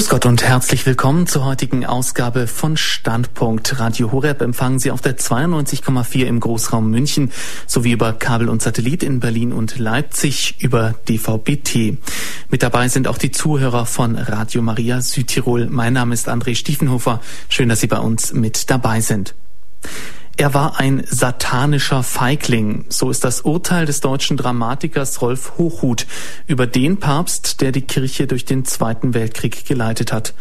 Grüß Gott und herzlich willkommen zur heutigen Ausgabe von Standpunkt. Radio Horeb empfangen Sie auf der 92,4 im Großraum München sowie über Kabel und Satellit in Berlin und Leipzig über DVB-T. Mit dabei sind auch die Zuhörer von Radio Maria Südtirol. Mein Name ist André Stiefenhofer. Schön, dass Sie bei uns mit dabei sind. Er war ein satanischer Feigling. So ist das Urteil des deutschen Dramatikers Rolf Hochhuth über den Papst, der die Kirche durch den Zweiten Weltkrieg geleitet hat.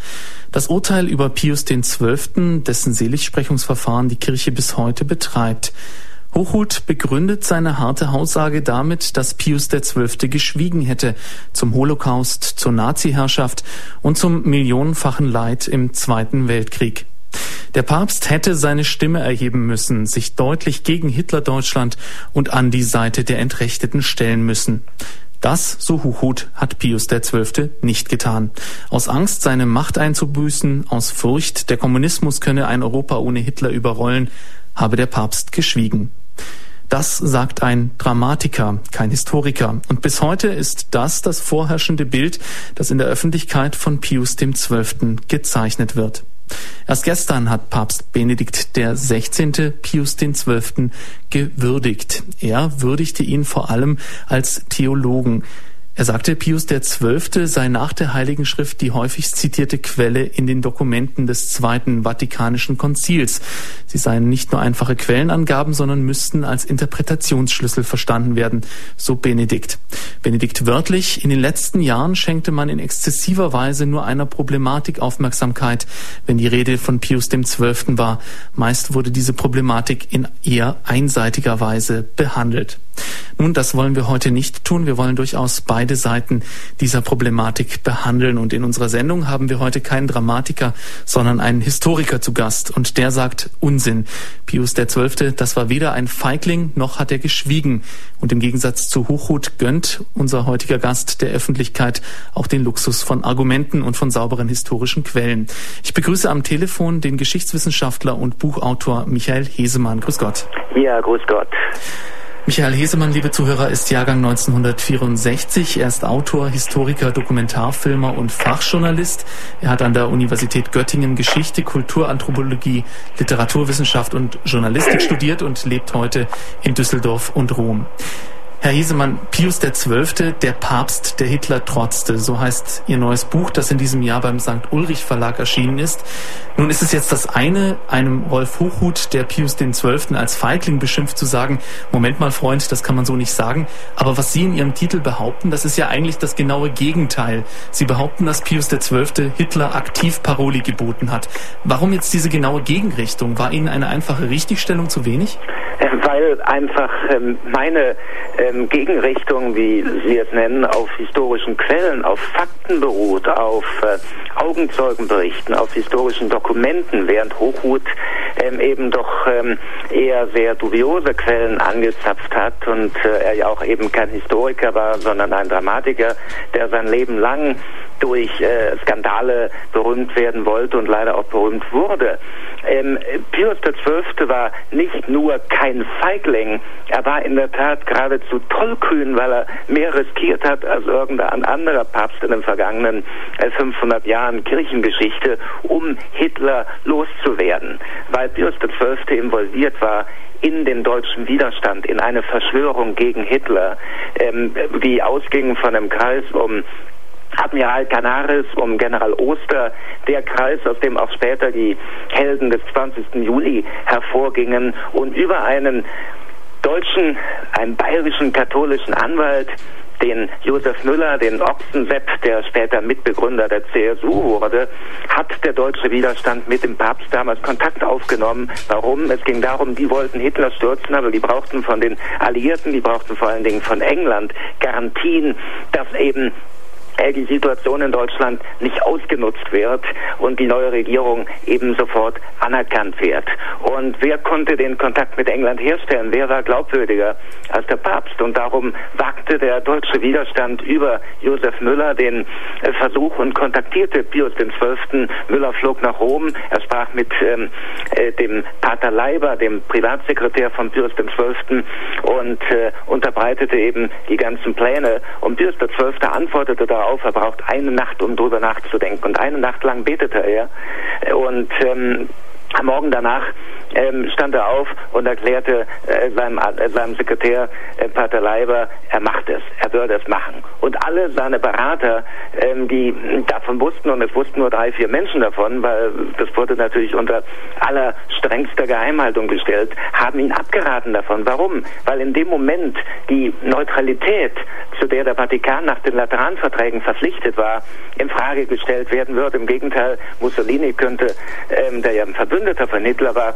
Das Urteil über Pius XII., dessen Seligsprechungsverfahren die Kirche bis heute betreibt. Hochhuth begründet seine harte Aussage damit, dass Pius XII. geschwiegen hätte zum Holocaust, zur Nazi-Herrschaft und zum millionenfachen Leid im Zweiten Weltkrieg. Der Papst hätte seine Stimme erheben müssen, sich deutlich gegen Hitler-Deutschland und an die Seite der Entrechteten stellen müssen. Das, so Huchut, hat Pius XII. nicht getan. Aus Angst, seine Macht einzubüßen, aus Furcht, der Kommunismus könne ein Europa ohne Hitler überrollen, habe der Papst geschwiegen. Das sagt ein Dramatiker, kein Historiker. Und bis heute ist das das vorherrschende Bild, das in der Öffentlichkeit von Pius XII. gezeichnet wird. Erst gestern hat Papst Benedikt der 16. Pius XII. gewürdigt. Er würdigte ihn vor allem als Theologen. Er sagte, Pius XII. sei nach der Heiligen Schrift die häufigst zitierte Quelle in den Dokumenten des Zweiten Vatikanischen Konzils. Sie seien nicht nur einfache Quellenangaben, sondern müssten als Interpretationsschlüssel verstanden werden, so Benedikt. Benedikt wörtlich, in den letzten Jahren schenkte man in exzessiver Weise nur einer Problematik Aufmerksamkeit, wenn die Rede von Pius XII. war. Meist wurde diese Problematik in eher einseitiger Weise behandelt. Nun, das wollen wir heute nicht tun. Wir wollen durchaus beide Seiten dieser Problematik behandeln. Und in unserer Sendung haben wir heute keinen Dramatiker, sondern einen Historiker zu Gast. Und der sagt Unsinn. Pius XII., das war weder ein Feigling, noch hat er geschwiegen. Und im Gegensatz zu Hochhut gönnt unser heutiger Gast der Öffentlichkeit auch den Luxus von Argumenten und von sauberen historischen Quellen. Ich begrüße am Telefon den Geschichtswissenschaftler und Buchautor Michael Hesemann. Grüß Gott. Ja, grüß Gott. Michael Hesemann, liebe Zuhörer, ist Jahrgang 1964. Er ist Autor, Historiker, Dokumentarfilmer und Fachjournalist. Er hat an der Universität Göttingen Geschichte, Kulturanthropologie, Literaturwissenschaft und Journalistik studiert und lebt heute in Düsseldorf und Rom. Herr Hesemann, Pius XII., der Papst, der Hitler trotzte, so heißt Ihr neues Buch, das in diesem Jahr beim St. Ulrich Verlag erschienen ist. Nun ist es jetzt das eine, einem Rolf Hochhuth, der Pius XII. als Feigling beschimpft, zu sagen, Moment mal, Freund, das kann man so nicht sagen. Aber was Sie in Ihrem Titel behaupten, das ist ja eigentlich das genaue Gegenteil. Sie behaupten, dass Pius XII. Hitler aktiv Paroli geboten hat. Warum jetzt diese genaue Gegenrichtung? War Ihnen eine einfache Richtigstellung zu wenig? Äh, weil einfach ähm, meine ähm, Gegenrichtung, wie Sie es nennen, auf historischen Quellen, auf Fakten beruht, auf äh, Augenzeugenberichten, auf historischen Dokumenten, während Hochhut ähm, eben doch ähm, eher sehr dubiose Quellen angezapft hat und äh, er ja auch eben kein Historiker war, sondern ein Dramatiker, der sein Leben lang durch äh, Skandale berühmt werden wollte und leider auch berühmt wurde. Ähm, Pius XII. war nicht nur kein Feigling, er war in der Tat geradezu tollkühn, weil er mehr riskiert hat als irgendein anderer Papst in den vergangenen äh, 500 Jahren Kirchengeschichte, um Hitler loszuwerden. Weil Pius XII. involviert war in den deutschen Widerstand, in eine Verschwörung gegen Hitler, ähm, die ausging von einem Kreis um Admiral Canaris um General Oster, der Kreis, aus dem auch später die Helden des 20. Juli hervorgingen und über einen deutschen, einen bayerischen katholischen Anwalt, den Josef Müller, den Ochsensepp, der später Mitbegründer der CSU wurde, hat der deutsche Widerstand mit dem Papst damals Kontakt aufgenommen. Warum? Es ging darum, die wollten Hitler stürzen, aber die brauchten von den Alliierten, die brauchten vor allen Dingen von England Garantien, dass eben die Situation in Deutschland nicht ausgenutzt wird und die neue Regierung eben sofort anerkannt wird. Und wer konnte den Kontakt mit England herstellen? Wer war glaubwürdiger als der Papst? Und darum wagte der deutsche Widerstand über Josef Müller den äh, Versuch und kontaktierte Pius XII. Müller flog nach Rom. Er sprach mit ähm, äh, dem Pater Leiber, dem Privatsekretär von Pius XII. und äh, unterbreitete eben die ganzen Pläne. Und Pius XII. antwortete darauf, auf, er braucht eine Nacht, um drüber nachzudenken. Und eine Nacht lang betete er. Und ähm, Morgen danach ähm, stand er auf und erklärte äh, seinem, äh, seinem Sekretär äh, Pater Leiber, er macht es, er würde es machen. Und alle seine Berater, ähm, die davon wussten, und es wussten nur drei, vier Menschen davon, weil das wurde natürlich unter aller strengster Geheimhaltung gestellt, haben ihn abgeraten davon. Warum? Weil in dem Moment die Neutralität, zu der der Vatikan nach den Lateranverträgen verpflichtet war, in Frage gestellt werden würde. Im Gegenteil, Mussolini könnte, ähm, der ja ein Verbündeter von Hitler war,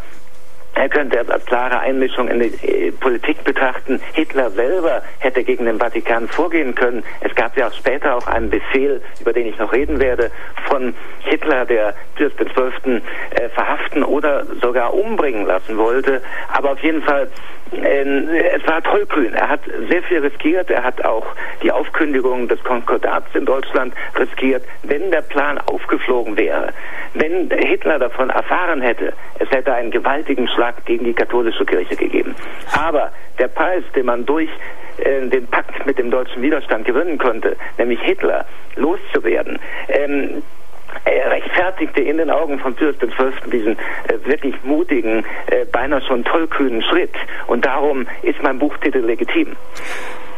er könnte als klare Einmischung in die äh, Politik betrachten. Hitler selber hätte gegen den Vatikan vorgehen können. Es gab ja auch später auch einen Befehl, über den ich noch reden werde, von Hitler, der Pius XII. Äh, verhaften oder sogar umbringen lassen wollte. Aber auf jeden Fall äh, es war tollkühn. Er hat sehr viel riskiert. Er hat auch die Aufkündigung des Konkordats in Deutschland riskiert. Wenn der Plan aufgeflogen wäre, wenn Hitler davon erfahren hätte, es hätte einen gewaltigen Schlag gegen die katholische Kirche gegeben. Aber der Preis, den man durch äh, den Pakt mit dem deutschen Widerstand gewinnen konnte, nämlich Hitler loszuwerden, ähm, er rechtfertigte in den Augen von Pius XII. diesen äh, wirklich mutigen, äh, beinahe schon tollkühnen Schritt. Und darum ist mein Buchtitel legitim.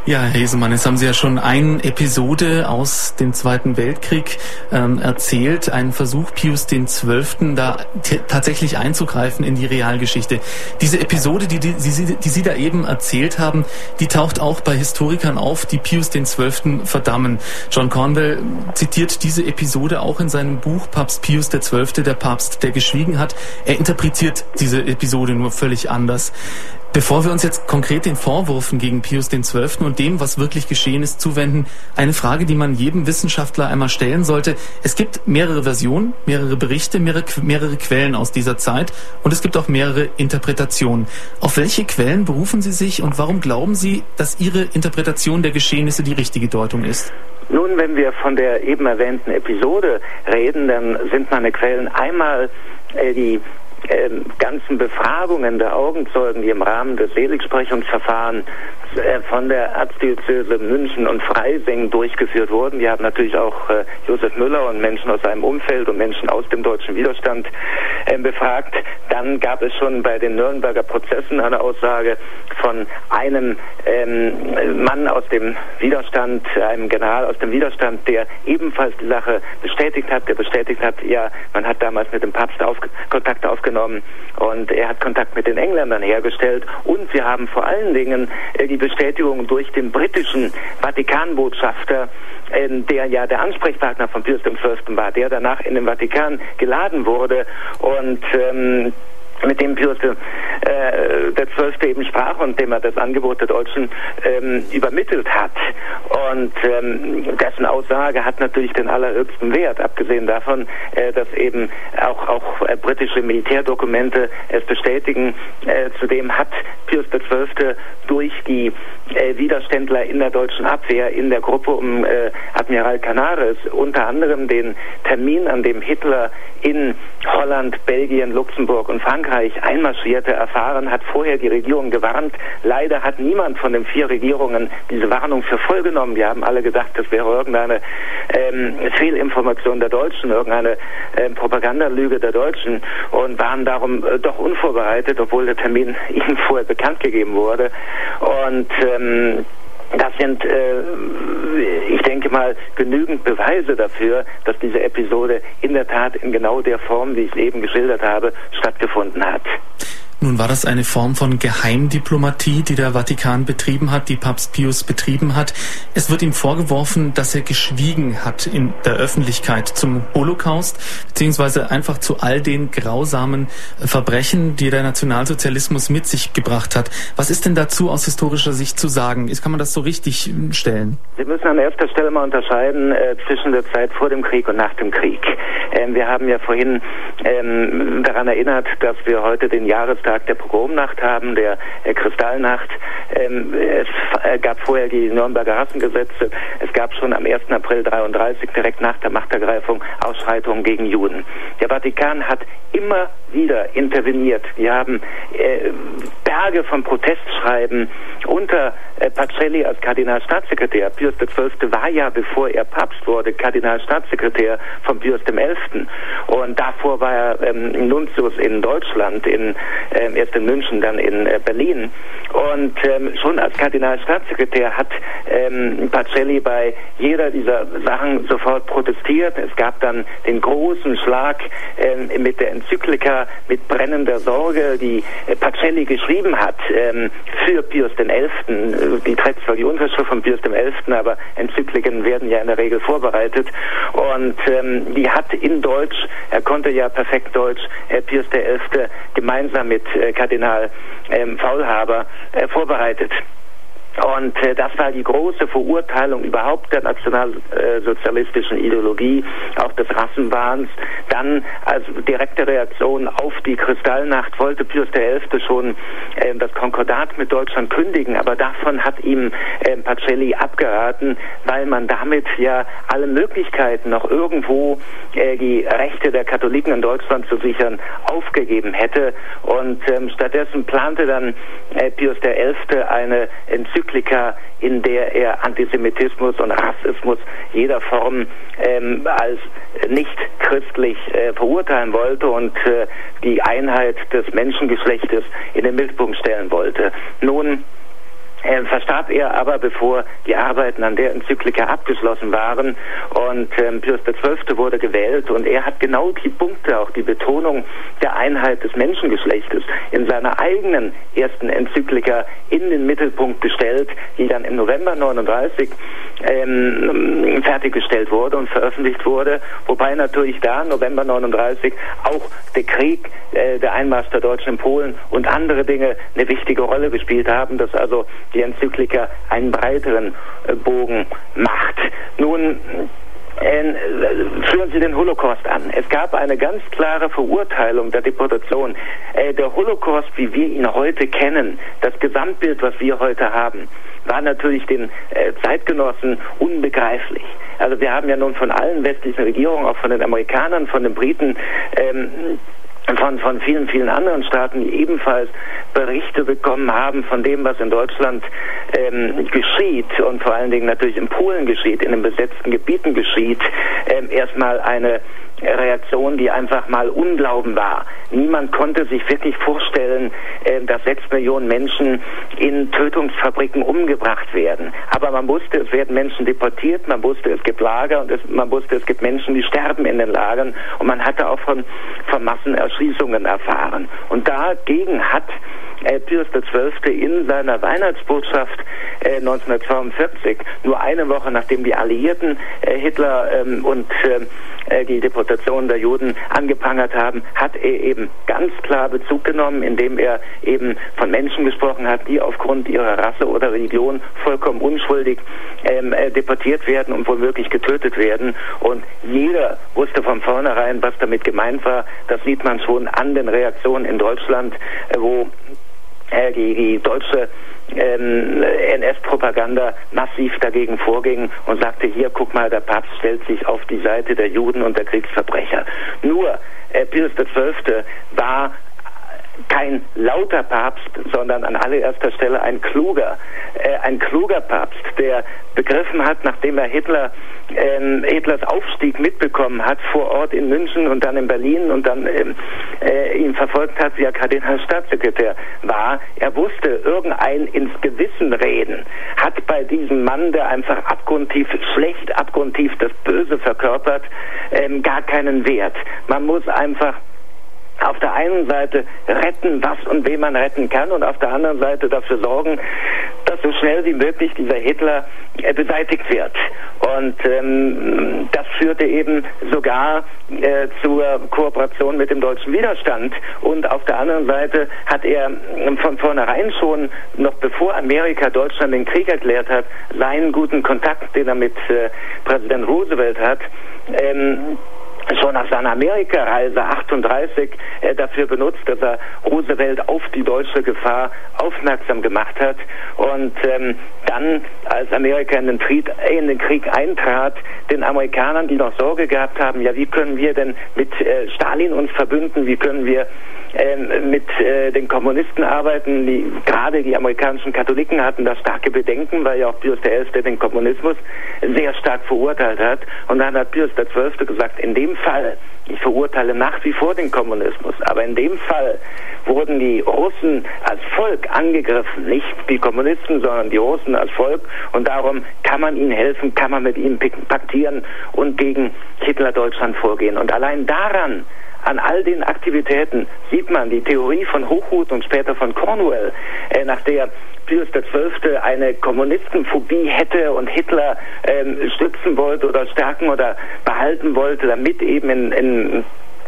Ja, Herr Hesemann, jetzt haben Sie ja schon eine Episode aus dem Zweiten Weltkrieg ähm, erzählt, einen Versuch Pius XII. da tatsächlich einzugreifen in die Realgeschichte. Diese Episode, die, die, die, die Sie da eben erzählt haben, die taucht auch bei Historikern auf, die Pius XII. verdammen. John Cornwell zitiert diese Episode auch in seinem Buch Papst Pius XII., der Papst, der geschwiegen hat. Er interpretiert diese Episode nur völlig anders. Bevor wir uns jetzt konkret den Vorwürfen gegen Pius XII. und dem, was wirklich geschehen ist, zuwenden, eine Frage, die man jedem Wissenschaftler einmal stellen sollte. Es gibt mehrere Versionen, mehrere Berichte, mehrere, mehrere Quellen aus dieser Zeit und es gibt auch mehrere Interpretationen. Auf welche Quellen berufen Sie sich und warum glauben Sie, dass Ihre Interpretation der Geschehnisse die richtige Deutung ist? Nun, wenn wir von der eben erwähnten Episode reden, dann sind meine Quellen einmal äh, die äh, ganzen Befragungen der Augenzeugen, die im Rahmen des Seligsprechungsverfahrens äh, von der Erzdiözese München und Freising durchgeführt wurden. Wir haben natürlich auch äh, Josef Müller und Menschen aus seinem Umfeld und Menschen aus dem deutschen Widerstand äh, befragt. Dann gab es schon bei den Nürnberger Prozessen eine Aussage von einem ähm, Mann aus dem Widerstand, einem General aus dem Widerstand, der ebenfalls die Sache bestätigt hat, der bestätigt hat, ja, man hat damals mit dem Papst auf, Kontakt aufgenommen und er hat Kontakt mit den Engländern hergestellt und wir haben vor allen Dingen äh, die Bestätigung durch den britischen Vatikanbotschafter, äh, der ja der Ansprechpartner von Pius XII. war, der danach in den Vatikan geladen wurde und ähm, mit dem Pius äh, der Zwölfte eben sprach und dem er das Angebot der Deutschen ähm, übermittelt hat. Und ähm, dessen Aussage hat natürlich den allerhöchsten Wert, abgesehen davon, äh, dass eben auch, auch äh, britische Militärdokumente es bestätigen. Äh, zudem hat Pius XII. durch die äh, Widerständler in der deutschen Abwehr in der Gruppe um äh, Admiral Canaris unter anderem den Termin, an dem Hitler in Holland, Belgien, Luxemburg und Frankreich einmarschierte, erfahren, hat vorher die Regierung gewarnt. Leider hat niemand von den vier Regierungen diese Warnung für voll genommen. Wir haben alle gedacht, das wäre irgendeine ähm, Fehlinformation der Deutschen, irgendeine ähm, Propagandalüge der Deutschen und waren darum äh, doch unvorbereitet, obwohl der Termin ihnen vorher bekannt gegeben wurde. Und ähm, das sind, äh, ich denke mal, genügend Beweise dafür, dass diese Episode in der Tat in genau der Form, wie ich es eben geschildert habe, stattgefunden hat. Nun war das eine Form von Geheimdiplomatie, die der Vatikan betrieben hat, die Papst Pius betrieben hat. Es wird ihm vorgeworfen, dass er geschwiegen hat in der Öffentlichkeit zum Holocaust, beziehungsweise einfach zu all den grausamen Verbrechen, die der Nationalsozialismus mit sich gebracht hat. Was ist denn dazu aus historischer Sicht zu sagen? Kann man das so richtig stellen? Wir müssen an erster Stelle mal unterscheiden äh, zwischen der Zeit vor dem Krieg und nach dem Krieg. Ähm, wir haben ja vorhin ähm, daran erinnert, dass wir heute den Jahrestag Tag der Pogromnacht haben, der äh, Kristallnacht. Ähm, es äh, gab vorher die Nürnberger Rassengesetze. Es gab schon am 1. April 33, direkt nach der Machtergreifung, Ausschreitungen gegen Juden. Der Vatikan hat immer wieder interveniert. Wir haben äh, Berge von Protestschreiben unter äh, Pacelli als Kardinalstaatssekretär. Pius XII. war ja, bevor er Papst wurde, Kardinalstaatssekretär von Pius XI. Und davor war er ähm, Nuntius in Deutschland, in, ähm, erst in München, dann in äh, Berlin. Und ähm, schon als Kardinalstaatssekretär hat ähm, Pacelli bei jeder dieser Sachen sofort protestiert. Es gab dann den großen Schlag ähm, mit der Enzyklika mit brennender Sorge, die äh, Pacelli geschrieben hat ähm, für Pius XI. Die trägt zwar die Unterschrift von Pius XI., aber Enzykliken werden ja in der Regel vorbereitet. Und ähm, die hat in Deutsch, er konnte ja perfekt Deutsch, äh, Pius XI. gemeinsam mit äh, Kardinal ähm, Faulhaber äh, vorbereitet. Und äh, das war die große Verurteilung überhaupt der nationalsozialistischen Ideologie, auch des Rassenwahns. Dann als direkte Reaktion auf die Kristallnacht wollte Pius XI. schon äh, das Konkordat mit Deutschland kündigen, aber davon hat ihm äh, Pacelli abgeraten, weil man damit ja alle Möglichkeiten, noch irgendwo äh, die Rechte der Katholiken in Deutschland zu sichern, aufgegeben hätte. Und ähm, stattdessen plante dann äh, Pius XI. eine Enzyklika Enzyklika, in der er Antisemitismus und Rassismus jeder Form ähm, als nicht christlich äh, verurteilen wollte und äh, die Einheit des Menschengeschlechtes in den Mittelpunkt stellen wollte. Nun äh, verstarb er aber, bevor die Arbeiten an der Enzyklika abgeschlossen waren. Und ähm, Pius XII. wurde gewählt und er hat genau die Punkte, auch die Betonung der Einheit des Menschengeschlechtes in seiner eigenen ersten Enzyklika in den Mittelpunkt gestellt, die dann im November 39 ähm, fertiggestellt wurde und veröffentlicht wurde. Wobei natürlich da, November 39, auch der Krieg, äh, der Einmarsch der Deutschen in Polen und andere Dinge eine wichtige Rolle gespielt haben, dass also die Enzyklika einen breiteren äh, Bogen macht. Nun, führen Sie den Holocaust an. Es gab eine ganz klare Verurteilung der Deportation. Äh, der Holocaust, wie wir ihn heute kennen, das Gesamtbild, was wir heute haben, war natürlich den äh, Zeitgenossen unbegreiflich. Also wir haben ja nun von allen westlichen Regierungen, auch von den Amerikanern, von den Briten, ähm, von, von vielen, vielen anderen Staaten, die ebenfalls Berichte bekommen haben von dem, was in Deutschland ähm, geschieht und vor allen Dingen natürlich in Polen geschieht, in den besetzten Gebieten geschieht, ähm, erstmal eine Reaktion, die einfach mal Unglauben war. Niemand konnte sich wirklich vorstellen, äh, dass sechs Millionen Menschen in Tötungsfabriken umgebracht werden. Aber man wusste, es werden Menschen deportiert, man wusste, es gibt Lager und es, man wusste, es gibt Menschen, die sterben in den Lagern und man hatte auch von, von Massenerschließungen erfahren. Und dagegen hat äh, Pius XII. in seiner Weihnachtsbotschaft äh, 1942, nur eine Woche nachdem die Alliierten äh, Hitler ähm, und ähm, äh, die Deportation der Juden angeprangert haben, hat er eben ganz klar Bezug genommen, indem er eben von Menschen gesprochen hat, die aufgrund ihrer Rasse oder Religion vollkommen unschuldig ähm, äh, deportiert werden und womöglich getötet werden. Und jeder wusste von vornherein, was damit gemeint war. Das sieht man schon an den Reaktionen in Deutschland, äh, wo äh, die, die deutsche ähm, NS-Propaganda massiv dagegen vorging und sagte, hier, guck mal, der Papst stellt sich auf die Seite der Juden und der Kriegsverbrecher. Nur äh, Pius XII. war kein lauter Papst, sondern an allererster Stelle ein kluger, äh, ein kluger Papst, der begriffen hat, nachdem er Hitler ähm, Hitlers Aufstieg mitbekommen hat vor Ort in München und dann in Berlin und dann ähm, äh, ihn verfolgt hat, wie er Kardinalstaatssekretär war. Er wusste, irgendein ins Gewissen reden hat bei diesem Mann, der einfach abgrundtief schlecht, abgrundtief das Böse verkörpert, ähm, gar keinen Wert. Man muss einfach auf der einen Seite retten, was und wen man retten kann und auf der anderen Seite dafür sorgen, dass so schnell wie möglich dieser Hitler äh, beseitigt wird. Und ähm, das führte eben sogar äh, zur Kooperation mit dem deutschen Widerstand. Und auf der anderen Seite hat er ähm, von vornherein schon, noch bevor Amerika Deutschland den Krieg erklärt hat, seinen guten Kontakt, den er mit äh, Präsident Roosevelt hat, ähm, schon nach seiner Amerikareise 38 äh, dafür benutzt, dass er Roosevelt auf die deutsche Gefahr aufmerksam gemacht hat. Und ähm, dann, als Amerika in den, Krieg, in den, Krieg, eintrat, den Amerikanern, die noch Sorge gehabt haben, ja, wie können wir denn mit äh, Stalin uns verbünden, wie können wir ähm, mit äh, den Kommunisten arbeiten. Die, gerade die amerikanischen Katholiken hatten da starke Bedenken, weil ja auch Pius XI. den Kommunismus sehr stark verurteilt hat. Und dann hat Pius XII. gesagt, in dem Fall, ich verurteile nach wie vor den Kommunismus, aber in dem Fall wurden die Russen als Volk angegriffen, nicht die Kommunisten, sondern die Russen als Volk und darum kann man ihnen helfen, kann man mit ihnen paktieren und gegen Hitler-Deutschland vorgehen. Und allein daran an all den Aktivitäten sieht man die Theorie von Hochhuth und später von Cornwell, äh, nach der Pius XII. eine Kommunistenphobie hätte und Hitler ähm, stützen wollte oder stärken oder behalten wollte, damit eben in, in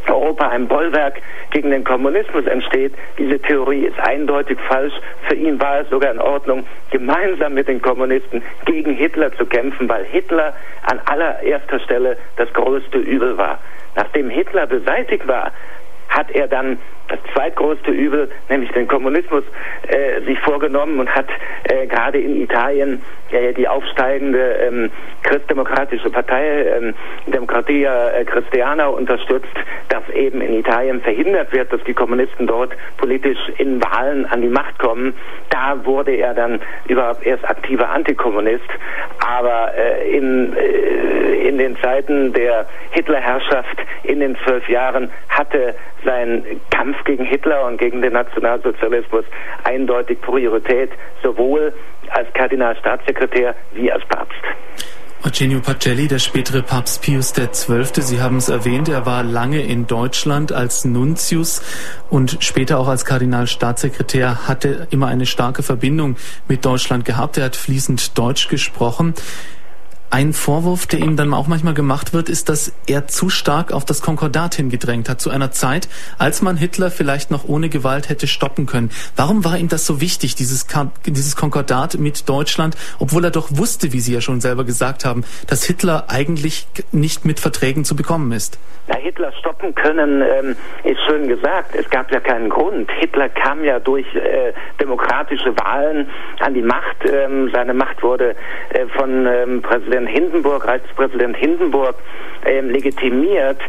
Europa ein Bollwerk gegen den Kommunismus entsteht. Diese Theorie ist eindeutig falsch. Für ihn war es sogar in Ordnung, gemeinsam mit den Kommunisten gegen Hitler zu kämpfen, weil Hitler an allererster Stelle das größte Übel war. Nachdem Hitler beseitigt war, hat er dann das zweitgrößte Übel, nämlich den Kommunismus, äh, sich vorgenommen und hat äh, gerade in Italien äh, die aufsteigende ähm, christdemokratische Partei ähm, Demokratia äh, Christiana unterstützt, dass eben in Italien verhindert wird, dass die Kommunisten dort politisch in Wahlen an die Macht kommen. Da wurde er dann überhaupt erst aktiver Antikommunist. Aber äh, in, äh, in den Zeiten der Hitlerherrschaft in den zwölf Jahren hatte sein Kampf gegen Hitler und gegen den Nationalsozialismus eindeutig Priorität, sowohl als Kardinalstaatssekretär wie als Papst. Eugenio Pacelli, der spätere Papst Pius XII., Sie haben es erwähnt, er war lange in Deutschland als Nuntius und später auch als Kardinalstaatssekretär, hatte immer eine starke Verbindung mit Deutschland gehabt. Er hat fließend Deutsch gesprochen. Ein Vorwurf, der ihm dann auch manchmal gemacht wird, ist, dass er zu stark auf das Konkordat hingedrängt hat, zu einer Zeit, als man Hitler vielleicht noch ohne Gewalt hätte stoppen können. Warum war ihm das so wichtig, dieses, dieses Konkordat mit Deutschland, obwohl er doch wusste, wie Sie ja schon selber gesagt haben, dass Hitler eigentlich nicht mit Verträgen zu bekommen ist? Na, Hitler stoppen können, ähm, ist schön gesagt. Es gab ja keinen Grund. Hitler kam ja durch äh, demokratische Wahlen an die Macht. Ähm, seine Macht wurde äh, von ähm, Präsident Hindenburg, Reichspräsident Hindenburg, ähm, legitimiert.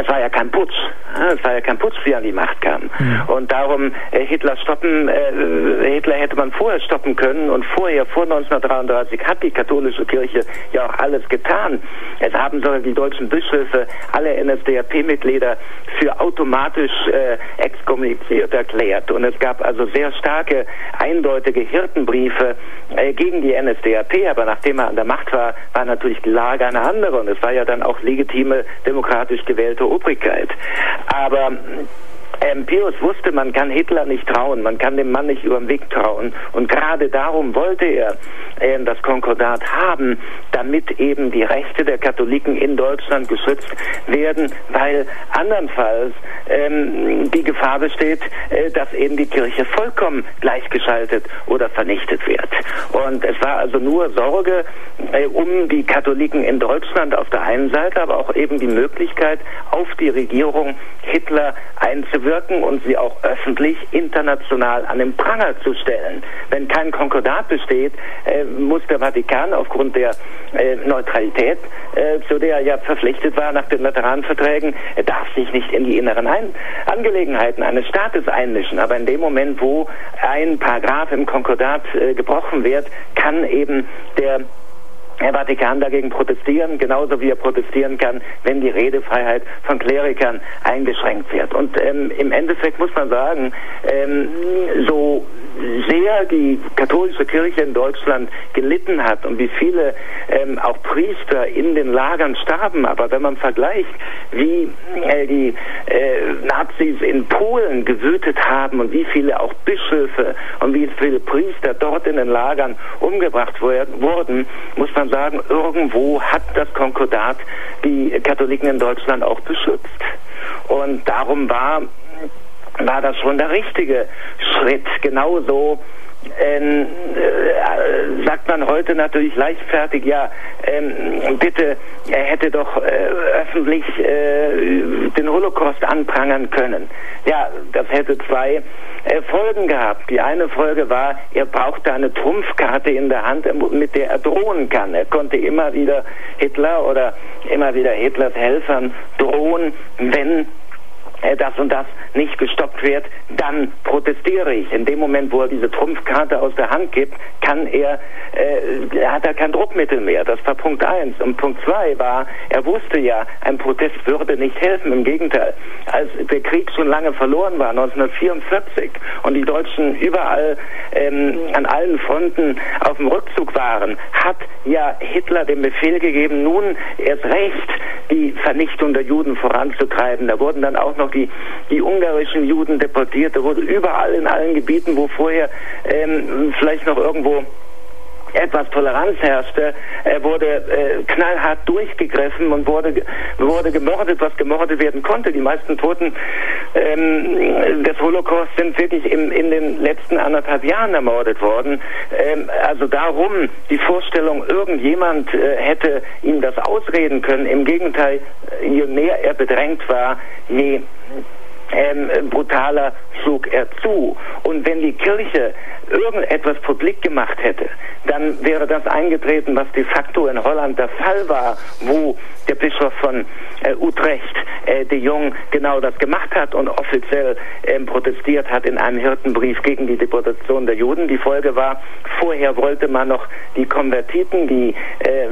Es war ja kein Putsch. Es war ja kein Putsch, wie er an die Macht kam. Mhm. Und darum äh, Hitler stoppen, äh, Hitler hätte man vorher stoppen können und vorher, vor 1933, hat die katholische Kirche ja auch alles getan. Es haben sogar die deutschen Bischöfe alle NSDAP-Mitglieder für automatisch äh, exkommuniziert erklärt. Und es gab also sehr starke, eindeutige Hirtenbriefe äh, gegen die NSDAP. Aber nachdem er an der Macht war, war natürlich die Lage eine andere. Und es war ja dann auch legitime, demokratisch gewählte zur Obrigkeit. Aber ähm, Pius wusste, man kann Hitler nicht trauen, man kann dem Mann nicht über den Weg trauen. Und gerade darum wollte er äh, das Konkordat haben, damit eben die Rechte der Katholiken in Deutschland geschützt werden, weil andernfalls ähm, die Gefahr besteht, äh, dass eben die Kirche vollkommen gleichgeschaltet oder vernichtet wird. Und es war also nur Sorge äh, um die Katholiken in Deutschland auf der einen Seite, aber auch eben die Möglichkeit, auf die Regierung Hitler einzuwirken wirken und sie auch öffentlich international an den Pranger zu stellen. Wenn kein Konkordat besteht, äh, muss der Vatikan aufgrund der äh, Neutralität, äh, zu der er ja verpflichtet war nach den Lateranverträgen, darf sich nicht in die inneren Ein Angelegenheiten eines Staates einmischen. Aber in dem Moment, wo ein Paragraph im Konkordat äh, gebrochen wird, kann eben der der Vatikan dagegen protestieren, genauso wie er protestieren kann, wenn die Redefreiheit von Klerikern eingeschränkt wird. Und ähm, im Endeffekt muss man sagen, ähm, so sehr die katholische Kirche in Deutschland gelitten hat und wie viele ähm, auch Priester in den Lagern starben. Aber wenn man vergleicht, wie äh, die äh, Nazis in Polen gewütet haben und wie viele auch Bischöfe und wie viele Priester dort in den Lagern umgebracht wurden, muss man sagen, irgendwo hat das Konkordat die Katholiken in Deutschland auch beschützt. Und darum war war das schon der richtige Schritt. Genauso ähm, äh, sagt man heute natürlich leichtfertig, ja, ähm, bitte, er hätte doch äh, öffentlich äh, den Holocaust anprangern können. Ja, das hätte zwei äh, Folgen gehabt. Die eine Folge war, er brauchte eine Trumpfkarte in der Hand, mit der er drohen kann. Er konnte immer wieder Hitler oder immer wieder Hitlers Helfern drohen, wenn äh, das und das nicht gestoppt wird, dann protestiere ich. In dem Moment, wo er diese Trumpfkarte aus der Hand gibt, kann er, äh, hat er kein Druckmittel mehr. Das war Punkt eins. Und Punkt zwei war, er wusste ja, ein Protest würde nicht helfen. Im Gegenteil, als der Krieg schon lange verloren war, 1944, und die Deutschen überall ähm, an allen Fronten auf dem Rückzug waren, hat ja Hitler den Befehl gegeben, nun erst recht die Vernichtung der Juden voranzutreiben. Da wurden dann auch noch die, die ungarischen Juden deportiert. Da wurde überall in allen Gebieten, wo vorher ähm, vielleicht noch irgendwo etwas Toleranz herrschte, äh, wurde äh, knallhart durchgegriffen und wurde, wurde gemordet, was gemordet werden konnte. Die meisten Toten ähm, des Holocaust sind wirklich im, in den letzten anderthalb Jahren ermordet worden. Ähm, also darum die Vorstellung, irgendjemand äh, hätte ihm das ausreden können. Im Gegenteil, je mehr er bedrängt war, je ähm, brutaler schlug er zu. Und wenn die Kirche irgendetwas publik gemacht hätte, dann wäre das eingetreten, was de facto in Holland der Fall war, wo der Bischof von äh, Utrecht, äh, de Jong, genau das gemacht hat und offiziell äh, protestiert hat in einem Hirtenbrief gegen die Deportation der Juden. Die Folge war, vorher wollte man noch die Konvertiten, die äh,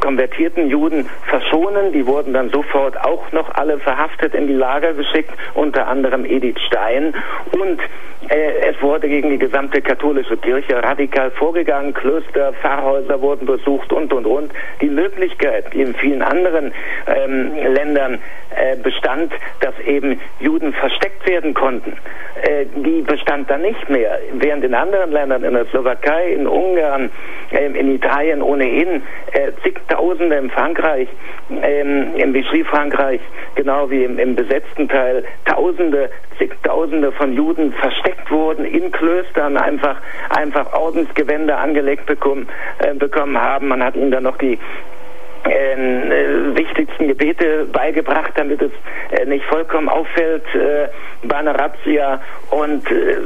konvertierten Juden verschonen. Die wurden dann sofort auch noch alle verhaftet in die Lager geschickt, unter anderem Edith Stein. Und es wurde gegen die gesamte katholische Kirche radikal vorgegangen. Klöster, Pfarrhäuser wurden besucht und, und, und. Die Möglichkeit, die in vielen anderen ähm, Ländern äh, bestand, dass eben Juden versteckt werden konnten, äh, die bestand dann nicht mehr. Während in anderen Ländern, in der Slowakei, in Ungarn, äh, in Italien ohnehin äh, zigtausende in Frankreich, ähm, im Vichy-Frankreich, genau wie im, im besetzten Teil, Tausende, zigtausende von Juden versteckt wurden in Klöstern, einfach, einfach Ordensgewänder angelegt bekommen, äh, bekommen haben. Man hat ihnen dann noch die äh, wichtigsten Gebete beigebracht, damit es äh, nicht vollkommen auffällt, äh, Razzia und äh,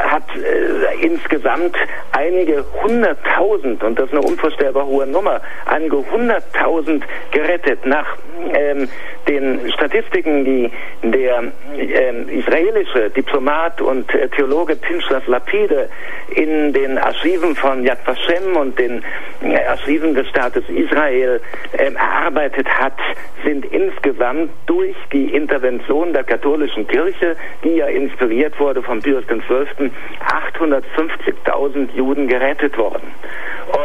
hat äh, insgesamt einige hunderttausend, und das ist eine unvorstellbar hohe Nummer, einige hunderttausend gerettet. Nach ähm, den Statistiken, die der ähm, israelische Diplomat und äh, Theologe Pinchas Lapide in den Archiven von Yad Vashem und den äh, Archiven des Staates Israel ähm, erarbeitet hat, sind insgesamt durch die Intervention der katholischen Kirche, die ja inspiriert wurde von Pius XII., 850.000 Juden gerettet worden.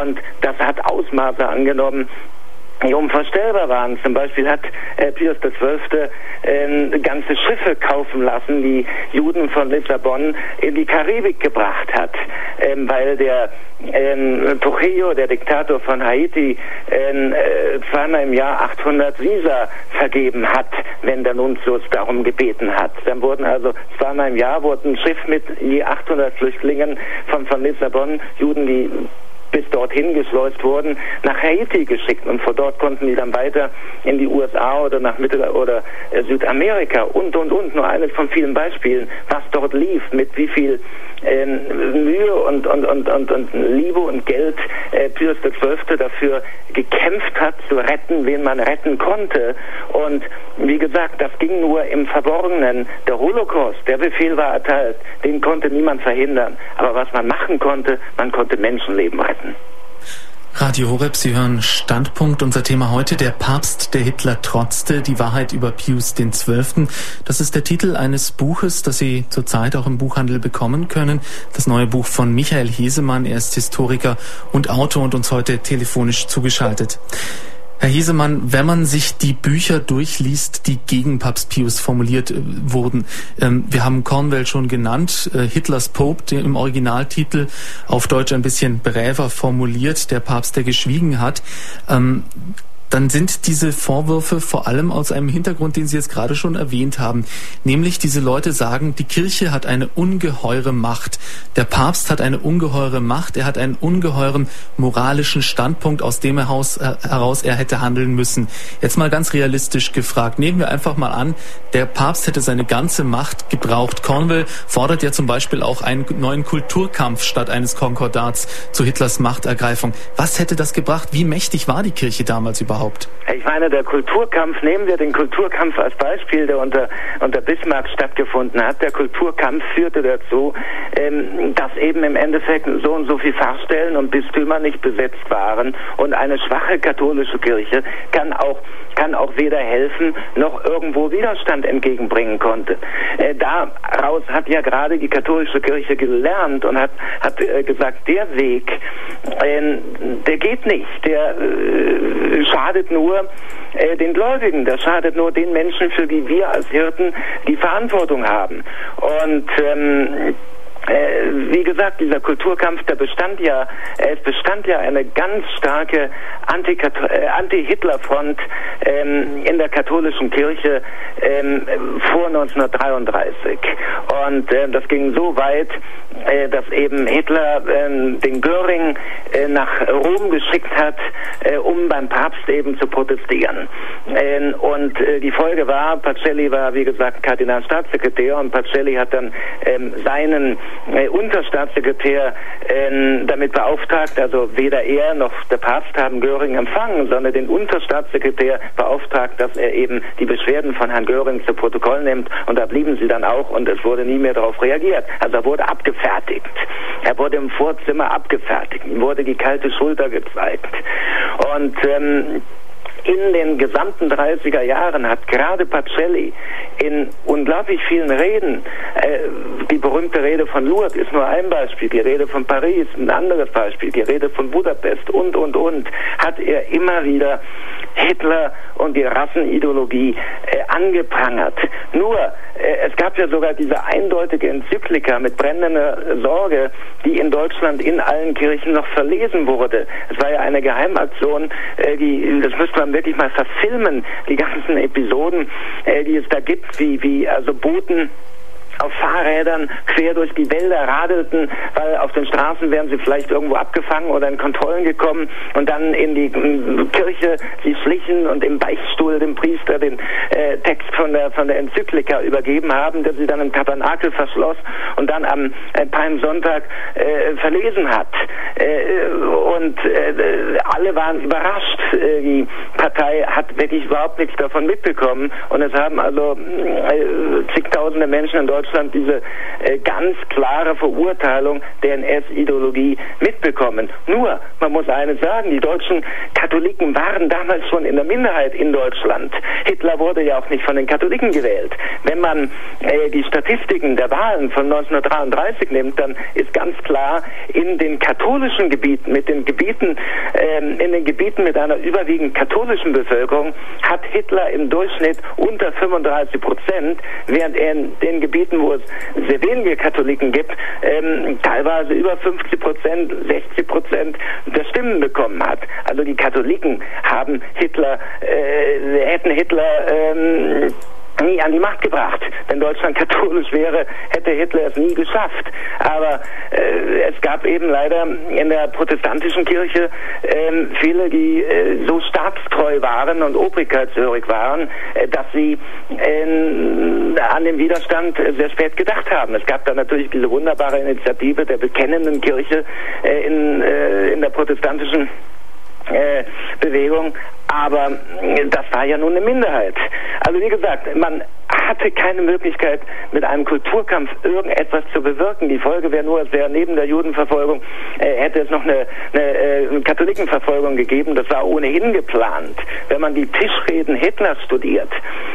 Und das hat Ausmaße angenommen, die unvorstellbar waren. Zum Beispiel hat äh, Pius XII. Äh, ganze Schiffe kaufen lassen, die Juden von Lissabon in die Karibik gebracht hat, ähm, weil der ähm, Trujillo, der Diktator von Haiti, ähm, äh, zweimal im Jahr 800 Visa vergeben hat, wenn der Nuntius darum gebeten hat. Dann wurden also zweimal im Jahr wurden ein Schiff mit je 800 Flüchtlingen von, von Lissabon, Juden, die bis dorthin geschleust wurden, nach Haiti geschickt und von dort konnten die dann weiter in die USA oder nach Mittel- oder äh, Südamerika und und und nur eines von vielen Beispielen, was dort lief, mit wie viel äh, Mühe und, und, und, und, und Liebe und Geld äh, Pius XII. dafür gekämpft hat, zu retten, wen man retten konnte. Und wie gesagt, das ging nur im Verborgenen. Der Holocaust, der Befehl war erteilt, den konnte niemand verhindern. Aber was man machen konnte, man konnte Menschenleben retten. Radio Horeb, Sie hören Standpunkt. Unser Thema heute, der Papst, der Hitler trotzte, die Wahrheit über Pius XII. Das ist der Titel eines Buches, das Sie zurzeit auch im Buchhandel bekommen können. Das neue Buch von Michael Hesemann. Er ist Historiker und Autor und uns heute telefonisch zugeschaltet. Herr Hesemann, wenn man sich die Bücher durchliest, die gegen Papst Pius formuliert äh, wurden, ähm, wir haben Cornwell schon genannt, äh, Hitlers Pope, der im Originaltitel auf Deutsch ein bisschen bräver formuliert, der Papst, der geschwiegen hat. Ähm, dann sind diese Vorwürfe vor allem aus einem Hintergrund, den Sie jetzt gerade schon erwähnt haben. Nämlich diese Leute sagen, die Kirche hat eine ungeheure Macht. Der Papst hat eine ungeheure Macht. Er hat einen ungeheuren moralischen Standpunkt, aus dem er äh, heraus er hätte handeln müssen. Jetzt mal ganz realistisch gefragt. Nehmen wir einfach mal an, der Papst hätte seine ganze Macht gebraucht. Cornwell fordert ja zum Beispiel auch einen neuen Kulturkampf statt eines Konkordats zu Hitlers Machtergreifung. Was hätte das gebracht? Wie mächtig war die Kirche damals überhaupt? Überhaupt? Ich meine, der Kulturkampf, nehmen wir den Kulturkampf als Beispiel, der unter, unter Bismarck stattgefunden hat. Der Kulturkampf führte dazu, ähm, dass eben im Endeffekt so und so viele Pfarrstellen und Bistümer nicht besetzt waren und eine schwache katholische Kirche kann auch kann auch weder helfen noch irgendwo Widerstand entgegenbringen konnte. Äh, daraus hat ja gerade die katholische Kirche gelernt und hat, hat äh, gesagt, der Weg, äh, der geht nicht, der äh, schadet nur äh, den Gläubigen, der schadet nur den Menschen, für die wir als Hirten die Verantwortung haben. Und ähm, äh, wie gesagt, dieser Kulturkampf, der bestand ja, äh, es bestand ja eine ganz starke äh, Anti-Hitler-Front ähm, in der katholischen Kirche ähm, vor 1933. Und äh, das ging so weit, äh, dass eben Hitler ähm, den Göring äh, nach Rom geschickt hat, um beim Papst eben zu protestieren. Ähm, und die Folge war, Pacelli war wie gesagt Kardinalstaatssekretär und Pacelli hat dann ähm, seinen äh, Unterstaatssekretär äh, damit beauftragt, also weder er noch der Papst haben Göring empfangen, sondern den Unterstaatssekretär beauftragt, dass er eben die Beschwerden von Herrn Göring zu Protokoll nimmt und da blieben sie dann auch und es wurde nie mehr darauf reagiert. Also er wurde abgefertigt. Er wurde im Vorzimmer abgefertigt. Ihm wurde die kalte Schulter gezeigt. Und ähm, in den gesamten 30er Jahren hat gerade Pacelli in unglaublich vielen Reden, äh, die berühmte Rede von Lourdes ist nur ein Beispiel, die Rede von Paris ein anderes Beispiel, die Rede von Budapest und, und, und, hat er immer wieder Hitler und die Rassenideologie äh, angeprangert. Nur, äh, es gab ja sogar diese eindeutige Enzyklika mit brennender Sorge, die in Deutschland in allen Kirchen noch verlesen wurde. Es war ja eine Geheimaktion, äh, die, das müsste man wirklich mal verfilmen, die ganzen Episoden, äh, die es da gibt, wie, wie also Boten auf Fahrrädern quer durch die Wälder radelten, weil auf den Straßen wären sie vielleicht irgendwo abgefangen oder in Kontrollen gekommen und dann in die Kirche sie schlichen und im Beichtstuhl dem Priester den äh, Text von der von der Enzyklika übergeben haben, der sie dann im Tabernakel verschloss und dann am äh, Palmsonntag äh, verlesen hat. Äh, und äh, alle waren überrascht. Äh, die Partei hat wirklich überhaupt nichts davon mitbekommen und es haben also zigtausende Menschen in Deutschland Deutschland diese äh, ganz klare Verurteilung der NS-Ideologie mitbekommen. Nur, man muss eines sagen, die deutschen Katholiken waren damals schon in der Minderheit in Deutschland. Hitler wurde ja auch nicht von den Katholiken gewählt. Wenn man äh, die Statistiken der Wahlen von 1933 nimmt, dann ist ganz klar, in den katholischen Gebieten, mit den Gebieten, ähm, in den Gebieten mit einer überwiegend katholischen Bevölkerung, hat Hitler im Durchschnitt unter 35 Prozent, während er in den Gebieten Gebieten, wo es sehr wenige Katholiken gibt, ähm, teilweise über 50 Prozent, 60 Prozent der Stimmen bekommen hat. Also die Katholiken haben Hitler, äh, hätten Hitler ähm, nie an die Macht gebracht. Wenn Deutschland katholisch wäre, hätte Hitler es nie geschafft. Aber äh, es gab eben leider in der protestantischen Kirche äh, viele, die äh, so staatstreu waren und obrigkeitshörig waren, äh, dass sie ähm, an den Widerstand sehr spät gedacht haben. Es gab da natürlich diese wunderbare Initiative der bekennenden Kirche äh, in, äh, in der protestantischen Bewegung, aber das war ja nun eine Minderheit. Also wie gesagt, man hatte keine Möglichkeit, mit einem Kulturkampf irgendetwas zu bewirken. Die Folge wäre nur, es wäre neben der Judenverfolgung, äh, hätte es noch eine, eine äh, Katholikenverfolgung gegeben. Das war ohnehin geplant. Wenn man die Tischreden Hitlers studiert,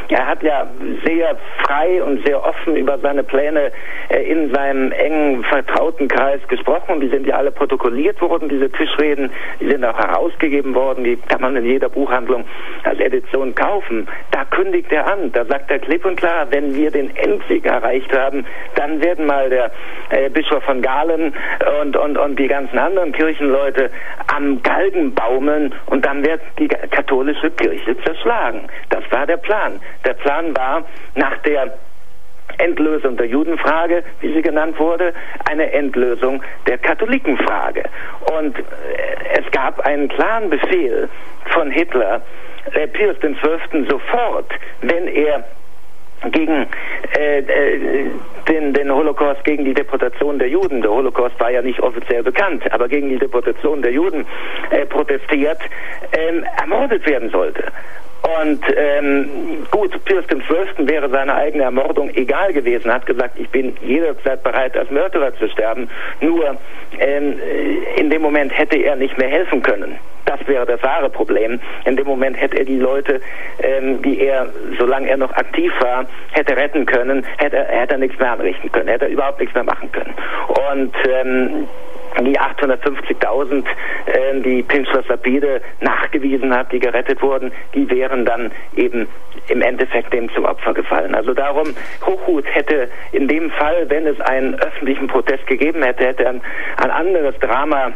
er hat ja sehr frei und sehr offen über seine Pläne äh, in seinem engen vertrauten Kreis gesprochen. Die sind ja alle protokolliert worden, diese Tischreden. Die sind auch herausgegeben worden. Die kann man in jeder Buchhandlung als Edition kaufen. Da kündigt er an. Da sagt er klipp und klar, wenn wir den Endsieg erreicht haben, dann werden mal der äh, Bischof von Galen und, und, und die ganzen anderen Kirchenleute am Galgen baumeln und dann wird die katholische Kirche zerschlagen. Das war der Plan. Der Plan war, nach der Endlösung der Judenfrage, wie sie genannt wurde, eine Endlösung der Katholikenfrage. Und äh, es gab einen klaren Befehl von Hitler, äh, Pius XII. sofort, wenn er gegen äh, äh, den, den Holocaust gegen die Deportation der Juden, der Holocaust war ja nicht offiziell bekannt, aber gegen die Deportation der Juden äh, protestiert, ähm, ermordet werden sollte. Und ähm, gut, Pius XII. wäre seine eigene Ermordung egal gewesen, hat gesagt, ich bin jederzeit bereit, als Mörderer zu sterben. Nur ähm, in dem Moment hätte er nicht mehr helfen können. Das wäre das wahre Problem. In dem Moment hätte er die Leute, ähm, die er, solange er noch aktiv war, hätte retten können, hätte, hätte er nichts mehr anrichten können, hätte er überhaupt nichts mehr machen können. Und ähm, die 850.000, äh, die Pinchers Lapide nachgewiesen hat, die gerettet wurden, die wären dann eben im Endeffekt dem zum Opfer gefallen. Also darum, Hochhut hätte in dem Fall, wenn es einen öffentlichen Protest gegeben hätte, hätte ein, ein anderes Drama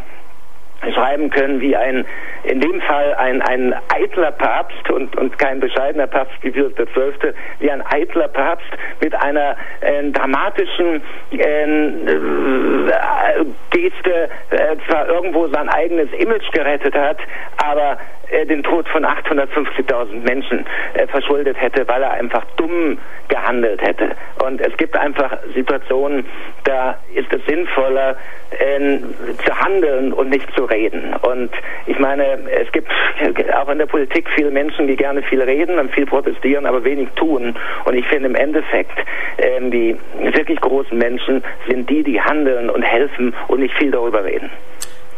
schreiben können wie ein, in dem Fall ein, ein eitler Papst und, und kein bescheidener Papst wie Pius XII., wie ein eitler Papst mit einer äh, dramatischen ähm, äh, Geste äh, zwar irgendwo sein eigenes Image gerettet hat, aber äh, den Tod von 850.000 Menschen äh, verschuldet hätte, weil er einfach dumm gehandelt hätte. Und es gibt einfach Situationen, da ist es sinnvoller, äh, zu handeln und nicht zu reden. Und ich meine, es gibt auch in der Politik viele Menschen, die gerne viel reden und viel protestieren, aber wenig tun. Und ich finde im Endeffekt, äh, die wirklich großen Menschen sind die, die handeln und helfen und nicht viel darüber reden.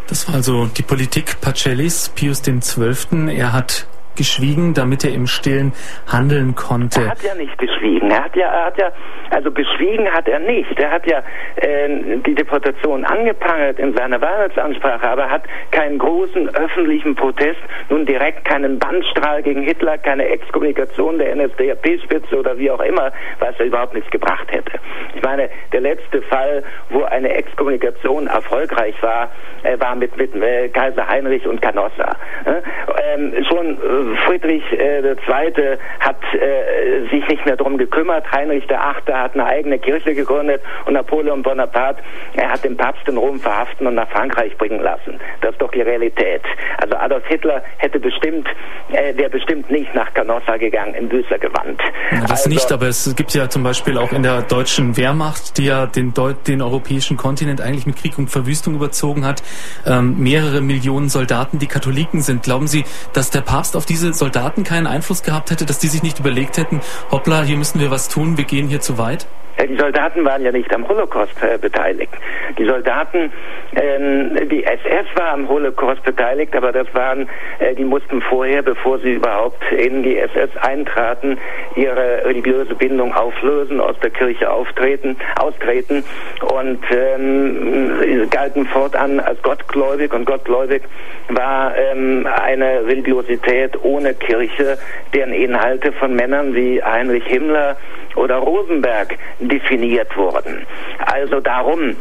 Das war also die Politik Pacellis, Pius XII. Er hat geschwiegen, damit er im Stillen handeln konnte. Er hat ja nicht geschwiegen. Er hat ja, er hat ja, also geschwiegen hat er nicht. Er hat ja äh, die Deportation angeprangert in seiner Wahrheitsansprache, aber hat keinen großen öffentlichen Protest, nun direkt keinen Bandstrahl gegen Hitler, keine Exkommunikation der NSDAP-Spitze oder wie auch immer, was er überhaupt nichts gebracht hätte. Ich meine, der letzte Fall, wo eine Exkommunikation erfolgreich war, äh, war mit, mit äh, Kaiser Heinrich und Canossa. Ähm, schon äh, Friedrich äh, II. hat äh, sich nicht mehr darum gekümmert. Heinrich VIII. hat eine eigene Kirche gegründet und Napoleon Bonaparte, er hat den Papst in Rom verhaften und nach Frankreich bringen lassen. Das ist doch die Realität. Also Adolf Hitler hätte bestimmt, äh, wäre bestimmt nicht nach Canossa gegangen, in Büßergewand. Ja, das also, nicht, aber es gibt ja zum Beispiel auch in der deutschen Wehrmacht, die ja den, Deu den europäischen Kontinent eigentlich mit Krieg und Verwüstung überzogen hat, ähm, mehrere Millionen Soldaten, die Katholiken sind. Glauben Sie, dass der Papst auf die diese Soldaten keinen Einfluss gehabt hätte, dass die sich nicht überlegt hätten, hoppla, hier müssen wir was tun, wir gehen hier zu weit? Die Soldaten waren ja nicht am Holocaust äh, beteiligt. Die Soldaten, äh, die SS war am Holocaust beteiligt, aber das waren, äh, die mussten vorher, bevor sie überhaupt in die SS eintraten, ihre religiöse Bindung auflösen, aus der Kirche auftreten, austreten und ähm, galten fortan als gottgläubig und gottgläubig war ähm, eine Religiosität ohne Kirche, deren Inhalte von Männern wie Heinrich Himmler oder Rosenberg definiert wurden. Also darum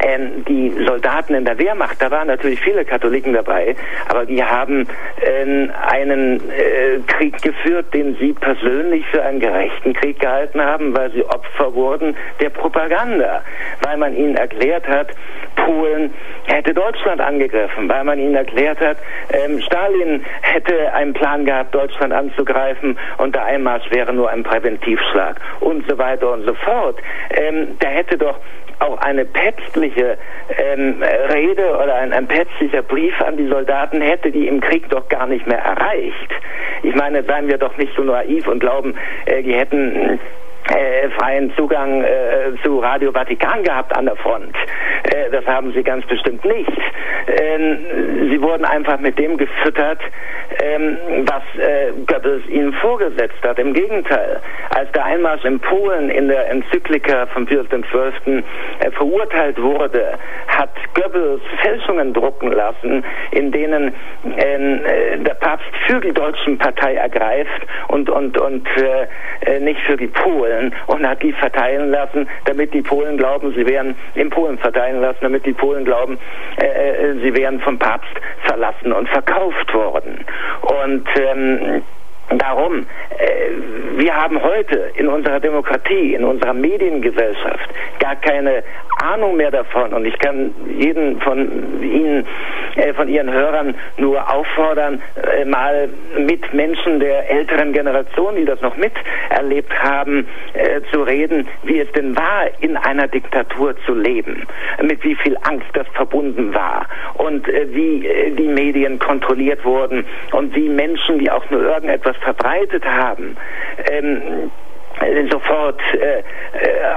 ähm, die Soldaten in der Wehrmacht, da waren natürlich viele Katholiken dabei, aber die haben äh, einen äh, Krieg geführt, den sie persönlich für einen gerechten Krieg gehalten haben, weil sie Opfer wurden der Propaganda, weil man ihnen erklärt hat, Polen hätte Deutschland angegriffen, weil man ihnen erklärt hat, ähm, Stalin hätte einen Plan gehabt, Deutschland anzugreifen und der Einmarsch wäre nur ein Präventivschlag und so weiter und so fort. Ähm, da hätte doch auch eine päpstliche ähm, Rede oder ein, ein päpstlicher Brief an die Soldaten hätte die im Krieg doch gar nicht mehr erreicht. Ich meine, seien wir doch nicht so naiv und glauben, äh, die hätten äh, freien Zugang äh, zu Radio Vatikan gehabt an der Front. Äh, das haben sie ganz bestimmt nicht. Ähm, sie wurden einfach mit dem gefüttert, ähm, was äh, Goebbels ihnen vorgesetzt hat. Im Gegenteil, als der Einmarsch in Polen in der Enzyklika Pius XII. Äh, verurteilt wurde, hat Goebbels Fälschungen drucken lassen, in denen ähm, äh, der Papst für die deutschen Partei ergreift und, und, und äh, nicht für die Polen Polen und hat die verteilen lassen, damit die Polen glauben, sie wären in Polen verteilen lassen, damit die Polen glauben, äh, äh sie wären vom Papst verlassen und verkauft worden. Und ähm, Darum, äh, wir haben heute in unserer Demokratie, in unserer Mediengesellschaft gar keine Ahnung mehr davon. Und ich kann jeden von Ihnen, äh, von Ihren Hörern nur auffordern, äh, mal mit Menschen der älteren Generation, die das noch miterlebt haben, äh, zu reden, wie es denn war, in einer Diktatur zu leben, mit wie viel Angst das verbunden war. Und äh, wie äh, die Medien kontrolliert wurden. Und wie Menschen, die auch nur irgendetwas verbreitet haben, ähm, sofort äh, äh,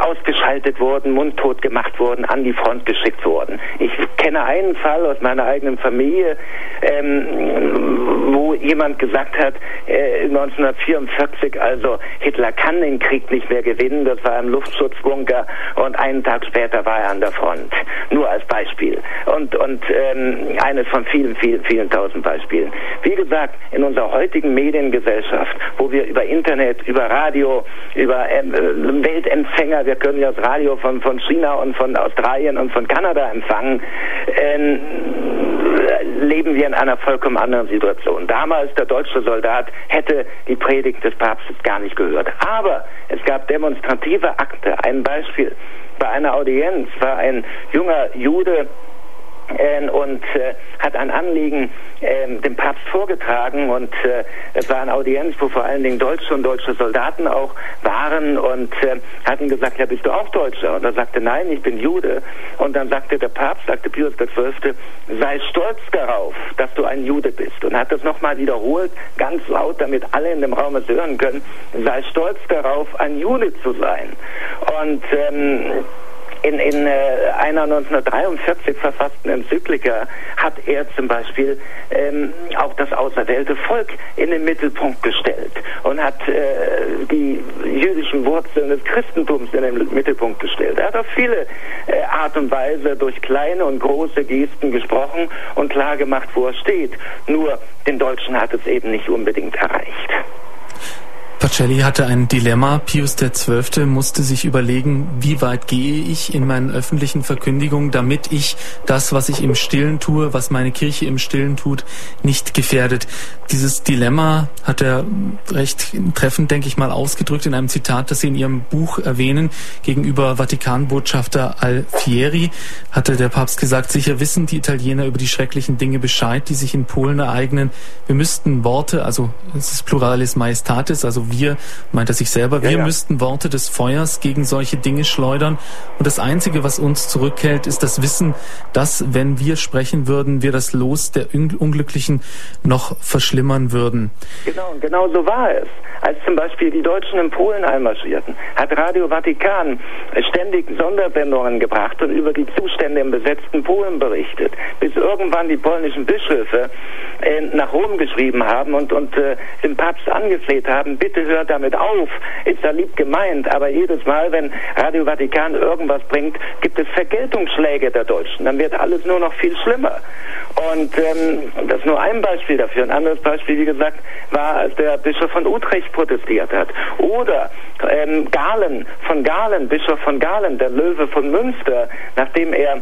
ausgeschaltet wurden, mundtot gemacht wurden, an die Front geschickt wurden. Ich kenne einen Fall aus meiner eigenen Familie, ähm, wo jemand gesagt hat, äh, 1944, also Hitler kann den Krieg nicht mehr gewinnen, das war im Luftschutzbunker und einen Tag später war er an der Front. Nur als Beispiel. Und, und ähm, eines von vielen, vielen, vielen tausend Beispielen. Wie gesagt, in unserer heutigen Mediengesellschaft, wo wir über Internet, über Radio, über ähm, äh, Weltempfänger, wir können ja das Radio von, von China und von Australien und von Kanada empfangen, äh, leben wir in einer vollkommen anderen Situation. Damals der deutsche Soldat hätte die Predigt des Papstes gar nicht gehört. Aber es gab demonstrative Akte. Ein Beispiel. Bei einer Audienz war ein junger Jude, und äh, hat ein Anliegen äh, dem Papst vorgetragen und äh, es war eine Audienz, wo vor allen Dingen Deutsche und deutsche Soldaten auch waren und äh, hat ihm gesagt, ja bist du auch Deutscher? Und er sagte, nein, ich bin Jude. Und dann sagte der Papst, sagte Pius XII, sei stolz darauf, dass du ein Jude bist. Und hat das nochmal wiederholt, ganz laut, damit alle in dem Raum es hören können, sei stolz darauf, ein Jude zu sein. Und ähm, in, in äh, einer 1943 verfassten Enzyklika hat er zum Beispiel ähm, auch das auserwählte Volk in den Mittelpunkt gestellt und hat äh, die jüdischen Wurzeln des Christentums in den Mittelpunkt gestellt. Er hat auf viele äh, Art und Weise durch kleine und große Gesten gesprochen und klar gemacht, wo er steht. Nur den Deutschen hat es eben nicht unbedingt erreicht. Pacelli hatte ein Dilemma. Pius XII. musste sich überlegen, wie weit gehe ich in meinen öffentlichen Verkündigungen, damit ich das, was ich im Stillen tue, was meine Kirche im Stillen tut, nicht gefährdet. Dieses Dilemma hat er recht treffend, denke ich mal, ausgedrückt in einem Zitat, das Sie in Ihrem Buch erwähnen. Gegenüber Vatikanbotschafter Alfieri hatte der Papst gesagt, sicher wissen die Italiener über die schrecklichen Dinge Bescheid, die sich in Polen ereignen. Wir müssten Worte, also es ist Pluralis Majestatis, also wir, meint er sich selber, wir ja, ja. müssten Worte des Feuers gegen solche Dinge schleudern. Und das Einzige, was uns zurückhält, ist das Wissen, dass, wenn wir sprechen würden, wir das Los der Unglücklichen noch verschlimmern würden. Genau, genau so war es. Als zum Beispiel die Deutschen in Polen einmarschierten, hat Radio Vatikan ständig Sondersendungen gebracht und über die Zustände im besetzten Polen berichtet, bis irgendwann die polnischen Bischöfe äh, nach Rom geschrieben haben und, und äh, den Papst angefleht haben, bitte bitte hört damit auf, ist ja lieb gemeint, aber jedes Mal, wenn Radio Vatikan irgendwas bringt, gibt es Vergeltungsschläge der Deutschen. Dann wird alles nur noch viel schlimmer. Und ähm, das ist nur ein Beispiel dafür. Ein anderes Beispiel, wie gesagt, war, als der Bischof von Utrecht protestiert hat. Oder ähm, Galen, von Galen, Bischof von Galen, der Löwe von Münster, nachdem er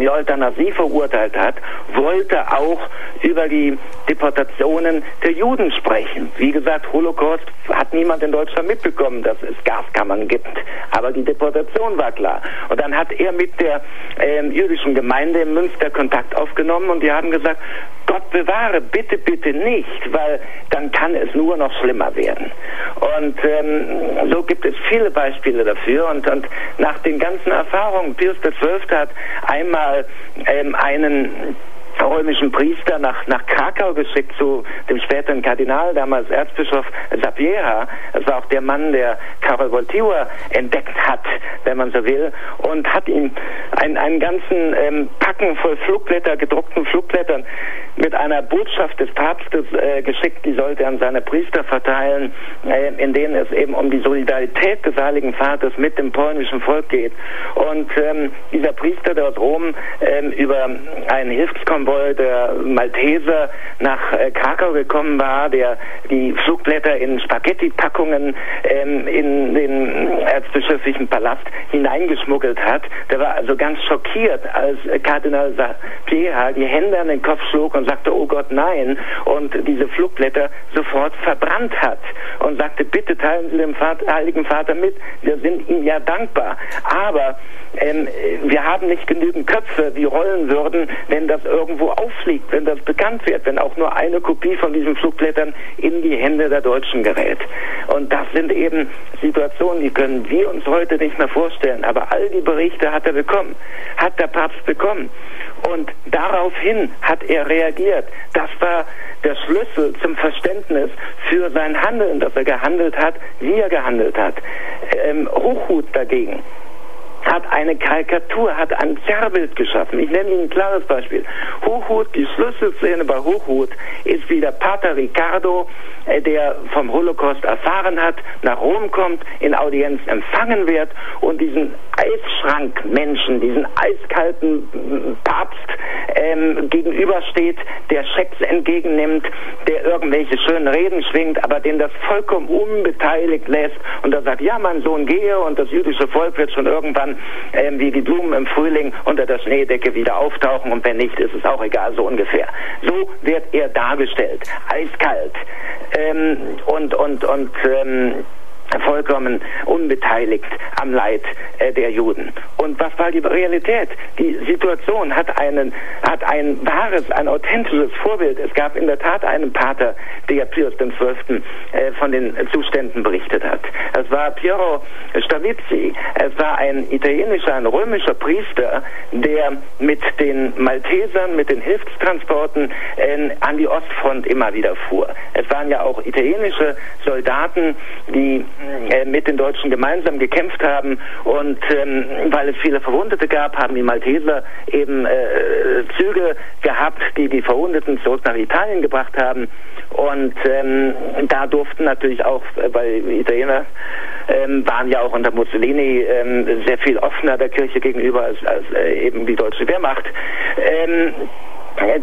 die Euthanasie verurteilt hat, wollte auch über die Deportationen der Juden sprechen. Wie gesagt, Holocaust hat niemand in Deutschland mitbekommen, dass es Gaskammern gibt. Aber die Deportation war klar. Und dann hat er mit der äh, jüdischen Gemeinde in Münster Kontakt aufgenommen und die haben gesagt, Gott bewahre, bitte, bitte nicht, weil dann kann es nur noch schlimmer werden. Und ähm, so gibt es viele Beispiele dafür. Und, und nach den ganzen Erfahrungen, Pius XII. hat einmal ähm, einen römischen Priester nach, nach Krakau geschickt zu dem späteren Kardinal, damals Erzbischof Sapiera. Das war auch der Mann, der Karol Wojtyła entdeckt hat, wenn man so will, und hat ihm einen, einen ganzen ähm, Packen voll Flugblätter, gedruckten Flugblättern mit einer Botschaft des Papstes äh, geschickt, die sollte er an seine Priester verteilen, äh, in denen es eben um die Solidarität des Heiligen Vaters mit dem polnischen Volk geht. Und ähm, dieser Priester, der aus Rom ähm, über einen Hilfskonvoi Konvoi der Malteser nach äh, Krakau gekommen war, der die Flugblätter in Spaghetti-Packungen ähm, in den erzbischöflichen Palast hineingeschmuggelt hat. Der war also ganz schockiert, als Kardinal Sapieha die Hände an den Kopf schlug und sagte, oh Gott, nein, und diese Flugblätter sofort verbrannt hat und sagte, bitte teilen Sie dem Vater, Heiligen Vater mit, wir sind ihm ja dankbar. Aber ähm, wir haben nicht genügend Köpfe, die rollen würden, wenn das irgendwo auffliegt, wenn das bekannt wird, wenn auch nur eine Kopie von diesen Flugblättern in die Hände der Deutschen gerät. Und das sind eben Situationen, die können wir uns heute nicht mehr vorstellen. Aber all die Berichte hat er bekommen, hat der Papst bekommen. Und daraufhin hat er reagiert. Das war der Schlüssel zum Verständnis für sein Handeln, dass er gehandelt hat, wie er gehandelt hat. Ähm, Hochhut dagegen hat eine Karikatur, hat ein Zerrbild geschaffen. Ich nenne Ihnen ein klares Beispiel. Hochhut, die Schlüsselszene bei Hochhut ist wie der Pater Ricardo, äh, der vom Holocaust erfahren hat, nach Rom kommt, in Audienz empfangen wird und diesen Eisschrankmenschen, diesen eiskalten Papst ähm, gegenübersteht, der Schecks entgegennimmt, der irgendwelche schönen Reden schwingt, aber den das vollkommen unbeteiligt lässt und er sagt, ja, mein Sohn gehe und das jüdische Volk wird schon irgendwann ähm, wie die Blumen im Frühling unter der Schneedecke wieder auftauchen und wenn nicht, ist es auch egal, so ungefähr. So wird er dargestellt, eiskalt ähm, und und und ähm, vollkommen unbeteiligt am Leid äh, der Juden. Und was war die Realität? Die Situation hat einen, hat ein wahres, ein authentisches Vorbild. Es gab in der Tat einen Pater, der Pius XII. Äh, von den Zuständen berichtet hat. Es war Piero Stavizzi. Es war ein italienischer, ein römischer Priester, der mit den Maltesern, mit den Hilfstransporten äh, an die Ostfront immer wieder fuhr. Es waren ja auch italienische Soldaten, die mit den Deutschen gemeinsam gekämpft haben und ähm, weil es viele Verwundete gab, haben die Malteser eben äh, Züge gehabt, die die Verwundeten zurück nach Italien gebracht haben und ähm, da durften natürlich auch, äh, weil Italiener ähm, waren ja auch unter Mussolini ähm, sehr viel offener der Kirche gegenüber als, als äh, eben die deutsche Wehrmacht. Ähm,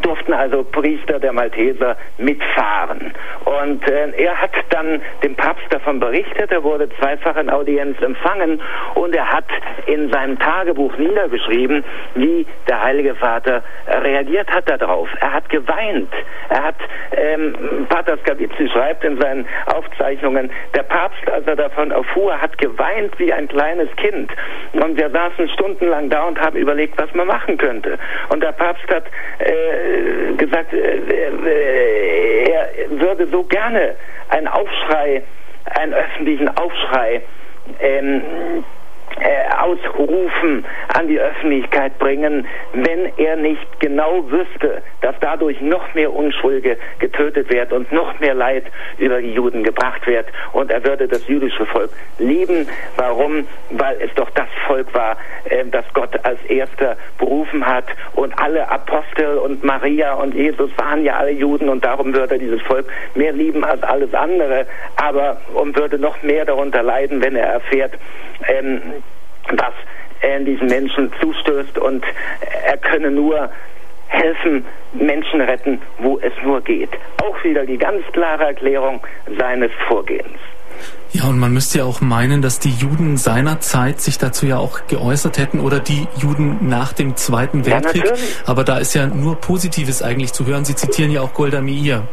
durften also Priester der Malteser mitfahren. Und äh, er hat dann dem Papst davon berichtet, er wurde zweifach in Audienz empfangen und er hat in seinem Tagebuch niedergeschrieben, wie der Heilige Vater reagiert hat darauf. Er hat geweint. Er hat, ähm, Pater Skavizzi schreibt in seinen Aufzeichnungen, der Papst, als er davon erfuhr, hat geweint wie ein kleines Kind. Und wir saßen stundenlang da und haben überlegt, was man machen könnte. Und der Papst hat äh, äh, gesagt, äh, äh, er würde so gerne einen Aufschrei, einen öffentlichen Aufschrei ähm, äh, ausrufen, an die Öffentlichkeit bringen, wenn er nicht genau wüsste, dass dadurch noch mehr Unschuldige getötet werden und noch mehr Leid über die Juden gebracht wird. Und er würde das jüdische Volk lieben. Warum? Weil es doch das Volk war, äh, das Gott als erster berufen hat. Und alle Apostel und Maria und Jesus waren ja alle Juden und darum würde er dieses Volk mehr lieben als alles andere. Aber und würde noch mehr darunter leiden, wenn er erfährt, ähm, was er diesen Menschen zustößt und er könne nur helfen, Menschen retten, wo es nur geht. Auch wieder die ganz klare Erklärung seines Vorgehens. Ja, und man müsste ja auch meinen, dass die Juden seinerzeit sich dazu ja auch geäußert hätten oder die Juden nach dem Zweiten Weltkrieg. Ja, Aber da ist ja nur Positives eigentlich zu hören. Sie zitieren ja auch Golda Meir.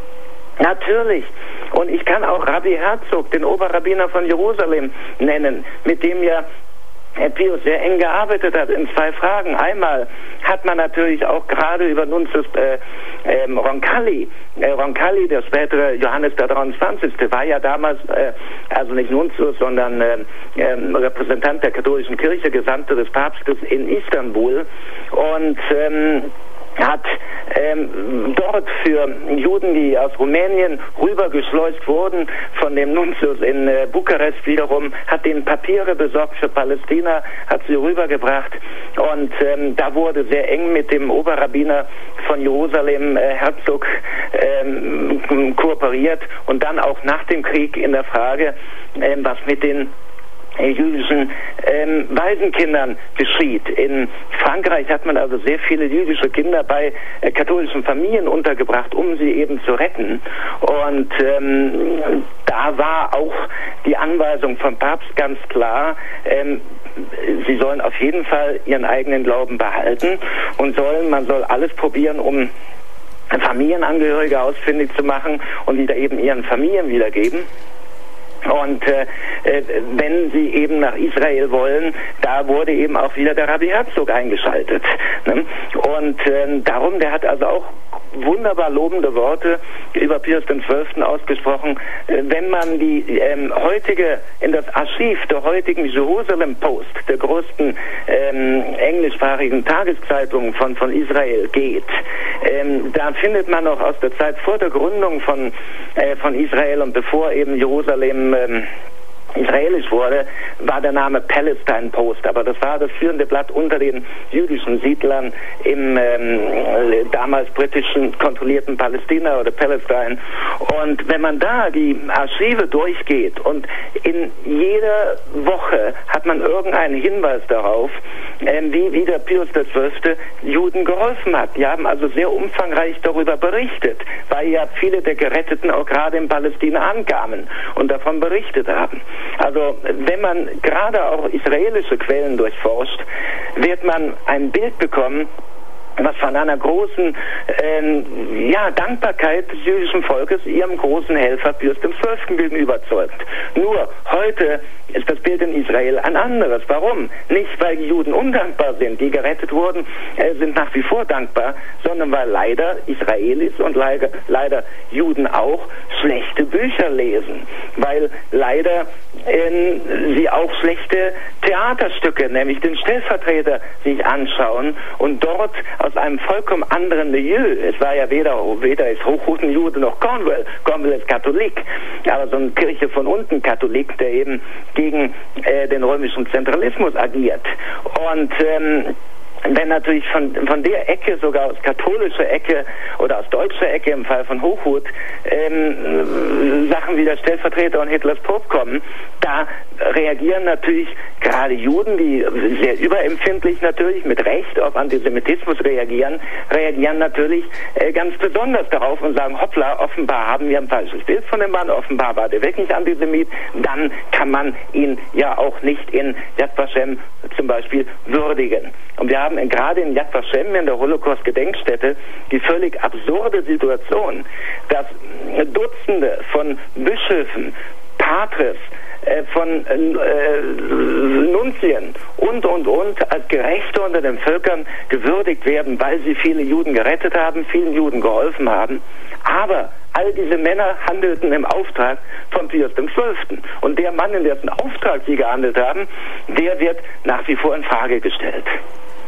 Natürlich. Und ich kann auch Rabbi Herzog, den Oberrabbiner von Jerusalem, nennen, mit dem ja Herr Pius sehr eng gearbeitet hat in zwei Fragen. Einmal hat man natürlich auch gerade über Nunzius äh, ähm, Roncalli, äh, Roncalli, der spätere Johannes der 23. war ja damals, äh, also nicht Nunzius, sondern äh, ähm, Repräsentant der katholischen Kirche, Gesandte des Papstes in Istanbul und ähm, hat ähm, dort für Juden, die aus Rumänien rübergeschleust wurden, von dem Nuntius in äh, Bukarest wiederum, hat den Papiere besorgt für Palästina, hat sie rübergebracht. Und ähm, da wurde sehr eng mit dem Oberrabbiner von Jerusalem, äh, Herzog, ähm, kooperiert. Und dann auch nach dem Krieg in der Frage, ähm, was mit den jüdischen ähm, Waisenkindern geschieht. In Frankreich hat man also sehr viele jüdische Kinder bei äh, katholischen Familien untergebracht, um sie eben zu retten. Und ähm, da war auch die Anweisung vom Papst ganz klar, ähm, sie sollen auf jeden Fall ihren eigenen Glauben behalten und sollen, man soll alles probieren, um Familienangehörige ausfindig zu machen und wieder eben ihren Familien wiedergeben. Und äh, äh, wenn sie eben nach Israel wollen, da wurde eben auch wieder der Rabbi Herzog eingeschaltet. Ne? Und äh, darum, der hat also auch wunderbar lobende Worte über Pius XII. ausgesprochen. Äh, wenn man die ähm, heutige, in das Archiv der heutigen Jerusalem Post, der größten ähm, englischsprachigen Tageszeitung von, von Israel geht, ähm, da findet man noch aus der Zeit vor der Gründung von, äh, von Israel und bevor eben Jerusalem ähm, israelisch wurde, war der Name Palestine Post. Aber das war das führende Blatt unter den jüdischen Siedlern im ähm, damals britischen kontrollierten Palästina oder Palestine. Und wenn man da die Archive durchgeht und in jeder Woche hat man irgendeinen Hinweis darauf, ähm, wie wieder Pius XII. Juden geholfen hat. Die haben also sehr umfangreich darüber berichtet, weil ja viele der Geretteten auch gerade in Palästina ankamen und davon berichtet haben. Also wenn man gerade auch israelische Quellen durchforscht, wird man ein Bild bekommen, was von einer großen äh, ja, Dankbarkeit des jüdischen Volkes ihrem großen Helfer Pius XII. gegenüber zeugt. Nur heute ist das Bild in Israel ein anderes. Warum? Nicht, weil die Juden undankbar sind, die gerettet wurden, äh, sind nach wie vor dankbar, sondern weil leider Israelis und leider, leider Juden auch schlechte Bücher lesen. Weil leider äh, sie auch schlechte Theaterstücke, nämlich den Stellvertreter, sich anschauen und dort aus einem vollkommen anderen Milieu, es war ja weder, weder ist Hochhutenjude noch Cornwall, Cornwall ist Katholik, aber so eine Kirche von unten Katholik, der eben gegen äh, den römischen Zentralismus agiert. Und ähm, wenn natürlich von, von der Ecke, sogar aus katholischer Ecke oder aus deutscher Ecke im Fall von Hochhut, ähm, Sachen wie der Stellvertreter und Hitlers Pope kommen, da reagieren natürlich gerade Juden, die sehr überempfindlich natürlich mit Recht auf Antisemitismus reagieren, reagieren natürlich äh, ganz besonders darauf und sagen, hoppla, offenbar haben wir ein falsches Bild von dem Mann, offenbar war der wirklich Antisemit, dann kann man ihn ja auch nicht in Yad Vashem zum Beispiel würdigen. Und wir haben gerade in Yad Vashem, in der Holocaust-Gedenkstätte, die völlig absurde Situation, dass Dutzende von Bischöfen, Patres, äh, von äh, Nunzien und, und, und als Gerechte unter den Völkern gewürdigt werden, weil sie viele Juden gerettet haben, vielen Juden geholfen haben. Aber all diese Männer handelten im Auftrag von Pius XII. Und der Mann, in dessen Auftrag sie gehandelt haben, der wird nach wie vor in Frage gestellt.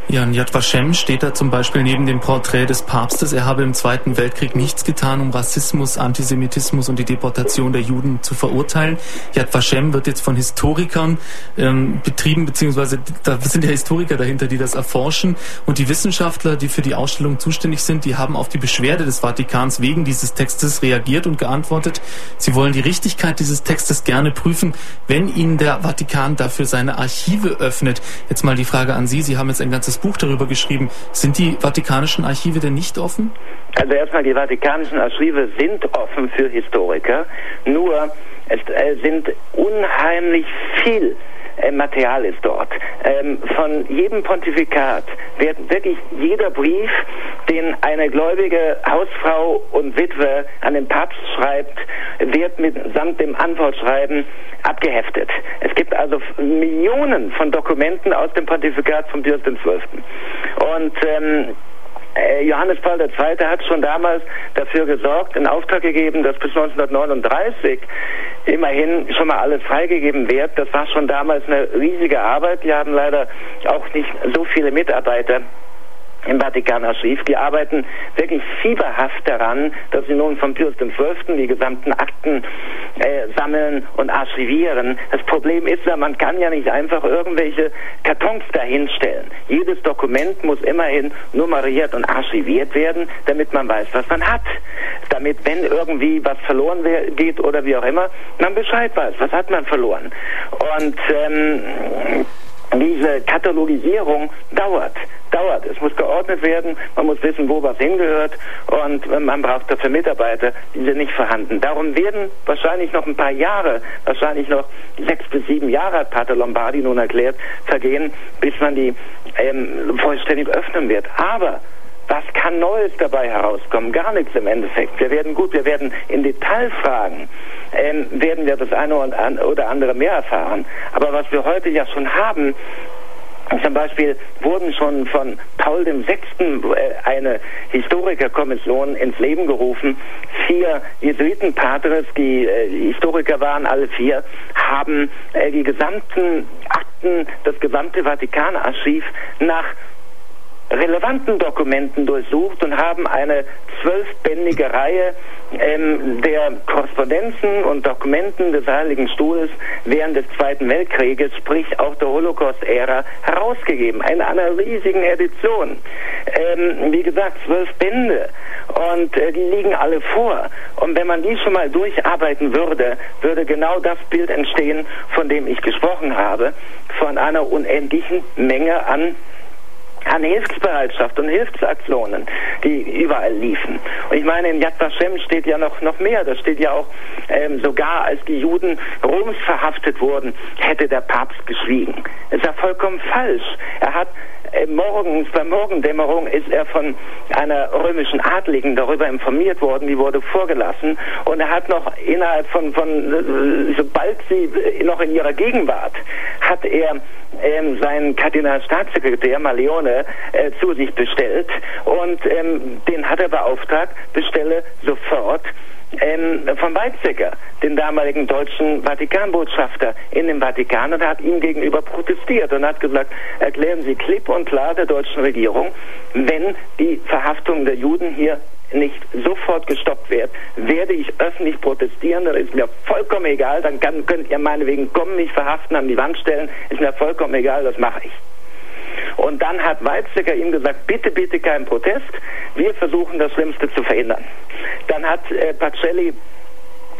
Ja, in Yad Vashem steht da zum Beispiel neben dem Porträt des Papstes, er habe im Zweiten Weltkrieg nichts getan, um Rassismus, Antisemitismus und die Deportation der Juden zu verurteilen. Yad Vashem wird jetzt von Historikern ähm, betrieben, beziehungsweise da sind ja Historiker dahinter, die das erforschen. Und die Wissenschaftler, die für die Ausstellung zuständig sind, die haben auf die Beschwerde des Vatikans wegen dieses Textes reagiert und geantwortet, sie wollen die Richtigkeit dieses Textes gerne prüfen, wenn ihnen der Vatikan dafür seine Archive öffnet. Jetzt mal die Frage an Sie, Sie haben jetzt ein ganzes ganzes Buch darüber geschrieben. Sind die vatikanischen Archive denn nicht offen? Also erstmal, die vatikanischen Archive sind offen für Historiker, nur es äh, sind unheimlich viel äh, Material ist dort. Ähm, von jedem Pontifikat wird wirklich jeder Brief, den eine gläubige Hausfrau und Witwe an den Papst schreibt, wird mitsamt dem Antwortschreiben abgeheftet. Es gibt also Millionen von Dokumenten aus dem Pontifikat von Pius XII. Und ähm, äh, Johannes Paul II. hat schon damals dafür gesorgt, in Auftrag gegeben, dass bis 1939 immerhin schon mal alles freigegeben wird. Das war schon damals eine riesige Arbeit. Die haben leider auch nicht so viele Mitarbeiter im Vatikanarchiv. Die arbeiten wirklich fieberhaft daran, dass sie nun von Pius XII. die gesamten Akten äh, sammeln und archivieren. Das Problem ist ja, man kann ja nicht einfach irgendwelche Kartons dahinstellen. Jedes Dokument muss immerhin nummeriert und archiviert werden, damit man weiß, was man hat. Damit, wenn irgendwie was verloren geht oder wie auch immer, man Bescheid weiß, was hat man verloren. Und ähm, diese Katalogisierung dauert, dauert. Es muss geordnet werden, man muss wissen, wo was hingehört und man braucht dafür Mitarbeiter, die sind nicht vorhanden. Darum werden wahrscheinlich noch ein paar Jahre, wahrscheinlich noch sechs bis sieben Jahre, hat Pater Lombardi nun erklärt, vergehen, bis man die ähm, vollständig öffnen wird. Aber was kann Neues dabei herauskommen? Gar nichts im Endeffekt. Wir werden gut, wir werden in Detailfragen, ähm, werden wir das eine oder andere mehr erfahren. Aber was wir heute ja schon haben, zum Beispiel wurden schon von Paul VI. Äh, eine Historikerkommission ins Leben gerufen. Vier Jesuitenpatres, die äh, Historiker waren, alle vier, haben äh, die gesamten Akten, das gesamte Vatikanarchiv nach relevanten Dokumenten durchsucht und haben eine zwölfbändige Reihe ähm, der Korrespondenzen und Dokumenten des Heiligen Stuhls während des Zweiten Weltkrieges, sprich auch der Holocaust-Ära, herausgegeben. Eine einer riesigen Edition. Ähm, wie gesagt, zwölf Bände. Und äh, die liegen alle vor. Und wenn man die schon mal durcharbeiten würde, würde genau das Bild entstehen, von dem ich gesprochen habe, von einer unendlichen Menge an an Hilfsbereitschaft und Hilfsaktionen, die überall liefen. Und ich meine, in Yad Vashem steht ja noch, noch mehr. Da steht ja auch, ähm, sogar als die Juden Roms verhaftet wurden, hätte der Papst geschwiegen. Das ist ja vollkommen falsch. Er hat morgens, bei Morgendämmerung ist er von einer römischen Adligen darüber informiert worden, die wurde vorgelassen. Und er hat noch innerhalb von, von äh, sobald sie noch in ihrer Gegenwart, hat er ähm, seinen Kardinalstaatssekretär Maleone äh, zu sich bestellt. Und ähm, den hat er beauftragt, bestelle sofort ähm, von Weizsäcker, den damaligen deutschen Vatikanbotschafter in dem Vatikan und hat ihm gegenüber protestiert und hat gesagt, erklären Sie klipp und klar der deutschen Regierung, wenn die Verhaftung der Juden hier nicht sofort gestoppt wird, werde ich öffentlich protestieren, dann ist mir vollkommen egal, dann kann, könnt ihr meinetwegen kommen, mich verhaften, an die Wand stellen, ist mir vollkommen egal, das mache ich. Und dann hat Weizsäcker ihm gesagt, bitte, bitte kein Protest, wir versuchen das Schlimmste zu verhindern. Dann hat äh, Pacelli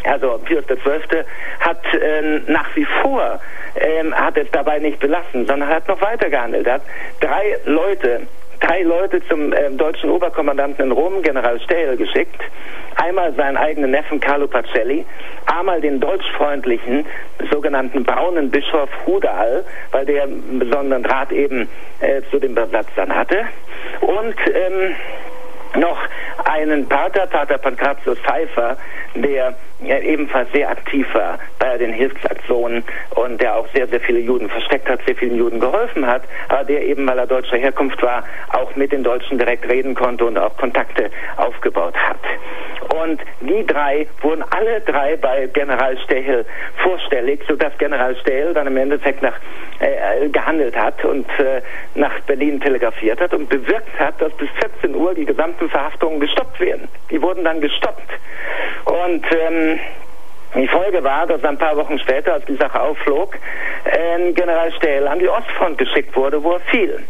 also Pius XII. hat äh, nach wie vor ähm, hat es dabei nicht belassen, sondern hat noch weiter gehandelt. Er hat drei Leute drei Leute zum äh, deutschen Oberkommandanten in Rom, General Stähl, geschickt. Einmal seinen eigenen Neffen Carlo Pacelli, einmal den deutschfreundlichen sogenannten braunen Bischof Hudal, weil der einen besonderen Draht eben äh, zu den Besatzern hatte. Und ähm, noch einen Pater, Pater Pankratius Pfeiffer, der ebenfalls sehr aktiv war bei den Hilfsaktionen und der auch sehr, sehr viele Juden versteckt hat, sehr vielen Juden geholfen hat, aber der eben, weil er deutscher Herkunft war, auch mit den Deutschen direkt reden konnte und auch Kontakte aufgebaut hat. Und die drei wurden alle drei bei General Stehel vorstellig, sodass General Stehel dann im Endeffekt nach, äh, gehandelt hat und äh, nach Berlin telegrafiert hat und bewirkt hat, dass bis 14 Uhr die gesamten Verhaftungen gestoppt werden. Die wurden dann gestoppt. Und ähm, die Folge war, dass ein paar Wochen später, als die Sache aufflog, äh, General Stähl an die Ostfront geschickt wurde, wo er fiel.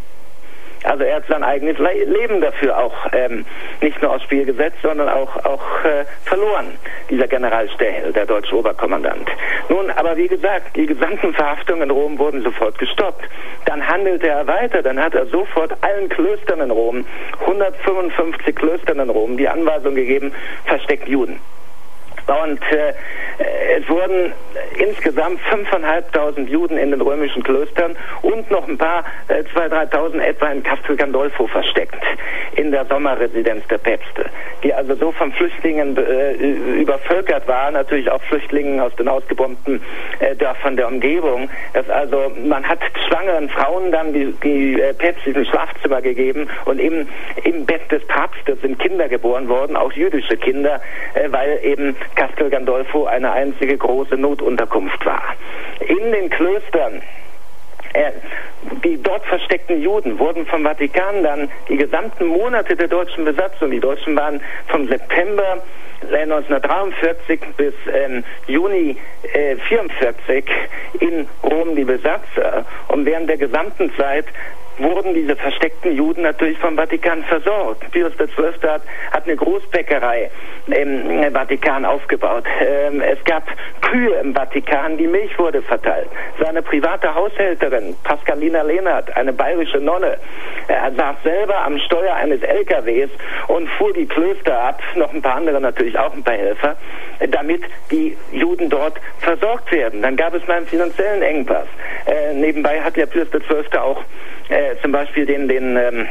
Also er hat sein eigenes Leben dafür auch ähm, nicht nur aufs Spiel gesetzt, sondern auch, auch äh, verloren, dieser General Stähl, der deutsche Oberkommandant. Nun, aber wie gesagt, die gesamten Verhaftungen in Rom wurden sofort gestoppt. Dann handelte er weiter, dann hat er sofort allen Klöstern in Rom, 155 Klöstern in Rom, die Anweisung gegeben, versteckt Juden. Und äh, es wurden insgesamt 5.500 Juden in den römischen Klöstern und noch ein paar, äh, 2.000, 3.000 etwa in Castel Gandolfo versteckt, in der Sommerresidenz der Päpste, die also so von Flüchtlingen äh, übervölkert war, natürlich auch Flüchtlingen aus den ausgebombten äh, Dörfern der Umgebung. Das also, man hat schwangeren Frauen dann die, die äh, päpstlichen Schlafzimmer gegeben und im, im Bett des Papstes sind Kinder geboren worden, auch jüdische Kinder, äh, weil eben Castel Gandolfo eine einzige große Notunterkunft war. In den Klöstern Äh, die dort versteckten Juden wurden vom Vatikan dann die gesamten Monate der deutschen Besatzung, die Deutschen waren vom September 1943 bis ähm, Juni äh, 44 in Rom die Besatzer und während der gesamten Zeit wurden diese versteckten Juden natürlich vom Vatikan versorgt. Pius XII. hat, hat eine Großbäckerei im Vatikan aufgebaut. Ähm, es gab Kühe im Vatikan, die Milch wurde verteilt. Seine private Haushälterin, Pascalina Lehnert, eine bayerische Nonne, er saß selber am Steuer eines LKWs und fuhr die Klöster ab, noch ein paar andere natürlich auch ein paar Helfer, damit die Juden dort versorgt werden. Dann gab es mal einen finanziellen Engpass. Äh, nebenbei hat ja Pius XII. auch äh, zum Beispiel den, den ähm,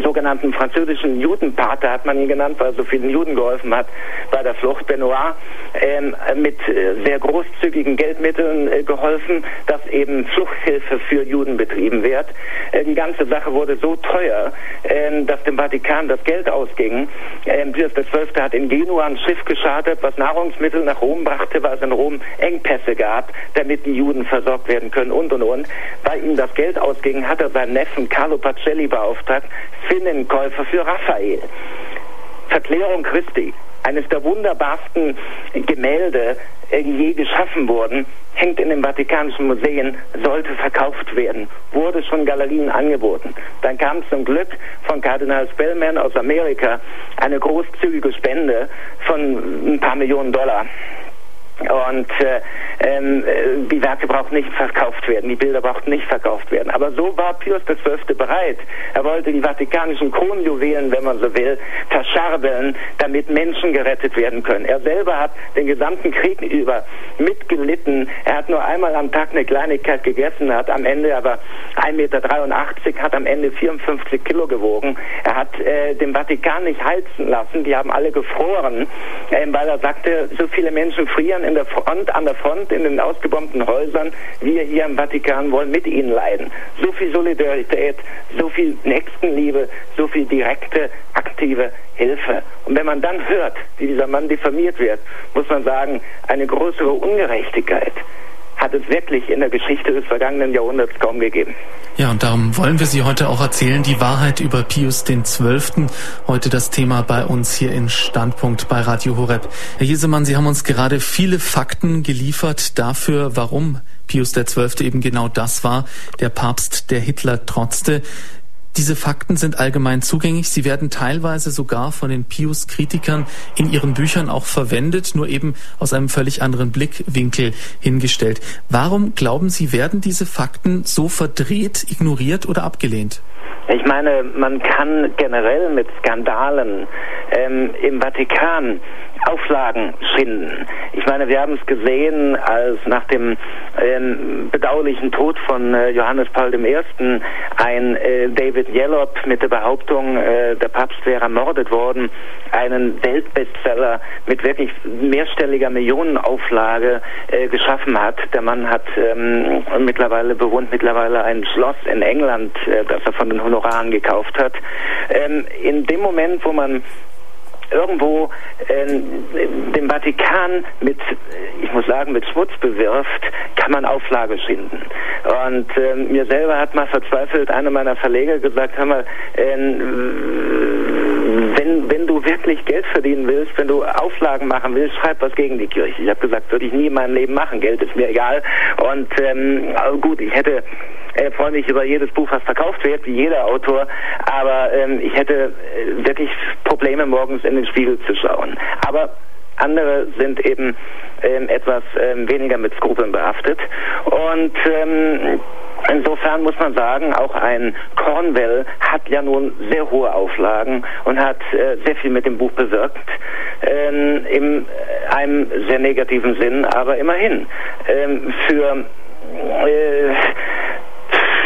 sogenannten französischen Judenpater hat man ihn genannt, weil er so vielen Juden geholfen hat bei der Flucht. Benoit ähm, mit äh, sehr großzügigen Geldmitteln äh, geholfen, dass eben Fluchthilfe für Juden betrieben wird. Äh, die ganze Sache wurde so teuer, äh, dass dem Vatikan das Geld ausging. Ähm, Pius XII. hat in Genua ein Schiff geschartet, was Nahrungsmittel nach Rom brachte, weil es in Rom Engpässe gab, damit die Juden versorgt werden können und und und. Weil ihm das Geld ausging, hat er seinen Neffen Carlo Pacelli beauftragt, Spinnenkäufer für Raphael. Verklärung Christi, eines der wunderbarsten Gemälde, die je geschaffen wurden, hängt in den Vatikanischen Museen, sollte verkauft werden, wurde schon Galerien angeboten. Dann kam zum Glück von Kardinal Spellman aus Amerika eine großzügige Spende von ein paar Millionen Dollar. Und äh, ähm, äh, die Werke brauchten nicht verkauft werden, die Bilder brauchten nicht verkauft werden. Aber so war Pius XII. bereit. Er wollte die vatikanischen Kronjuwelen, wenn man so will, verscharbeln, damit Menschen gerettet werden können. Er selber hat den gesamten Krieg über mitgelitten. Er hat nur einmal am Tag eine Kleinigkeit gegessen, hat am Ende aber 1,83 Meter, hat am Ende 54 Kilo gewogen. Er hat äh, den Vatikan nicht heizen lassen, die haben alle gefroren, äh, weil er sagte, so viele Menschen frieren in der Front, an der Front in den ausgebombten Häusern. Wir hier im Vatikan wollen mit ihnen leiden. So viel Solidarität, so viel Nächstenliebe, so viel direkte, aktive Hilfe. Und wenn man dann hört, wie dieser Mann diffamiert wird, muss man sagen, eine größere Ungerechtigkeit hat es wirklich in der Geschichte des vergangenen Jahrhunderts kaum gegeben. Ja, und darum wollen wir Sie heute auch erzählen, die Wahrheit über Pius XII. Heute das Thema bei uns hier in Standpunkt bei Radio Horeb. Herr Jesemann, Sie haben uns gerade viele Fakten geliefert dafür, warum Pius XII. eben genau das war, der Papst, der Hitler trotzte. Diese Fakten sind allgemein zugänglich. Sie werden teilweise sogar von den Pius-Kritikern in ihren Büchern auch verwendet, nur eben aus einem völlig anderen Blickwinkel hingestellt. Warum glauben Sie, werden diese Fakten so verdreht, ignoriert oder abgelehnt? Ich meine, man kann generell mit Skandalen ähm, im Vatikan Auflagen schinden. Ich meine, wir haben es gesehen, als nach dem ähm, bedauerlichen Tod von äh, Johannes Paul I. ein äh, David Yellop mit der Behauptung, äh, der Papst wäre ermordet worden, einen Weltbestseller mit wirklich mehrstelliger Millionenauflage äh, geschaffen hat. Der Mann hat ähm, mittlerweile bewohnt mittlerweile ein Schloss in England, äh, das er von den Honoraren gekauft hat. Ähm, in dem Moment, wo man irgendwo äh, den Vatikan mit, ich muss sagen, mit Schmutz bewirft, kann man Auflage schinden. Und äh, mir selber hat mal verzweifelt einer meiner Verleger gesagt, hör mal, äh, wenn, wenn du wirklich Geld verdienen willst, wenn du Auflagen machen willst, schreib was gegen die Kirche. Ich habe gesagt, würde ich nie in meinem Leben machen. Geld ist mir egal. Und ähm, gut, ich hätte äh, freue mich über jedes Buch, was verkauft wird, wie jeder Autor, aber ähm, ich hätte äh, wirklich Probleme, morgens in den Spiegel zu schauen. Aber andere sind eben ähm, etwas ähm, weniger mit Skrupeln behaftet. Und ähm, Insofern muss man sagen, auch ein Cornwell hat ja nun sehr hohe Auflagen und hat äh, sehr viel mit dem Buch bewirkt, ähm, in einem sehr negativen Sinn, aber immerhin. Ähm, für äh,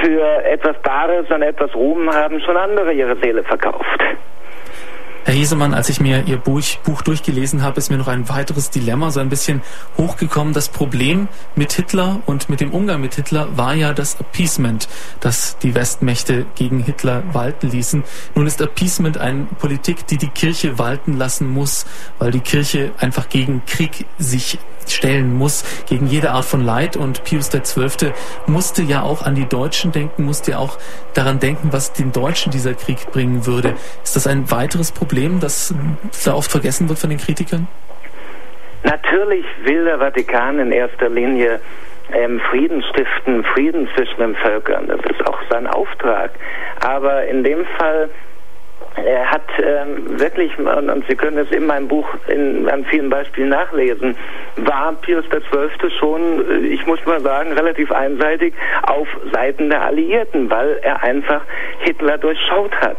für etwas Bares und etwas Ruhm haben schon andere ihre Seele verkauft. Herr Hesemann, als ich mir Ihr Buch, Buch, durchgelesen habe, ist mir noch ein weiteres Dilemma so ein bisschen hochgekommen. Das Problem mit Hitler und mit dem Umgang mit Hitler war ja das Appeasement, das die Westmächte gegen Hitler walten ließen. Nun ist Appeasement eine Politik, die die Kirche walten lassen muss, weil die Kirche einfach gegen Krieg sich stellen muss gegen jede Art von Leid. Und Pius XII. musste ja auch an die Deutschen denken, musste ja auch daran denken, was den Deutschen dieser Krieg bringen würde. Ist das ein weiteres Problem, das da oft vergessen wird von den Kritikern? Natürlich will der Vatikan in erster Linie ähm, Frieden stiften, Frieden zwischen den Völkern. Das ist auch sein Auftrag. Aber in dem Fall er hat ähm, wirklich, und, Sie können es in meinem Buch in, an vielen Beispielen nachlesen, war Pius XII. schon, äh, ich muss mal sagen, relativ einseitig auf Seiten der Alliierten, weil er einfach Hitler durchschaut hat.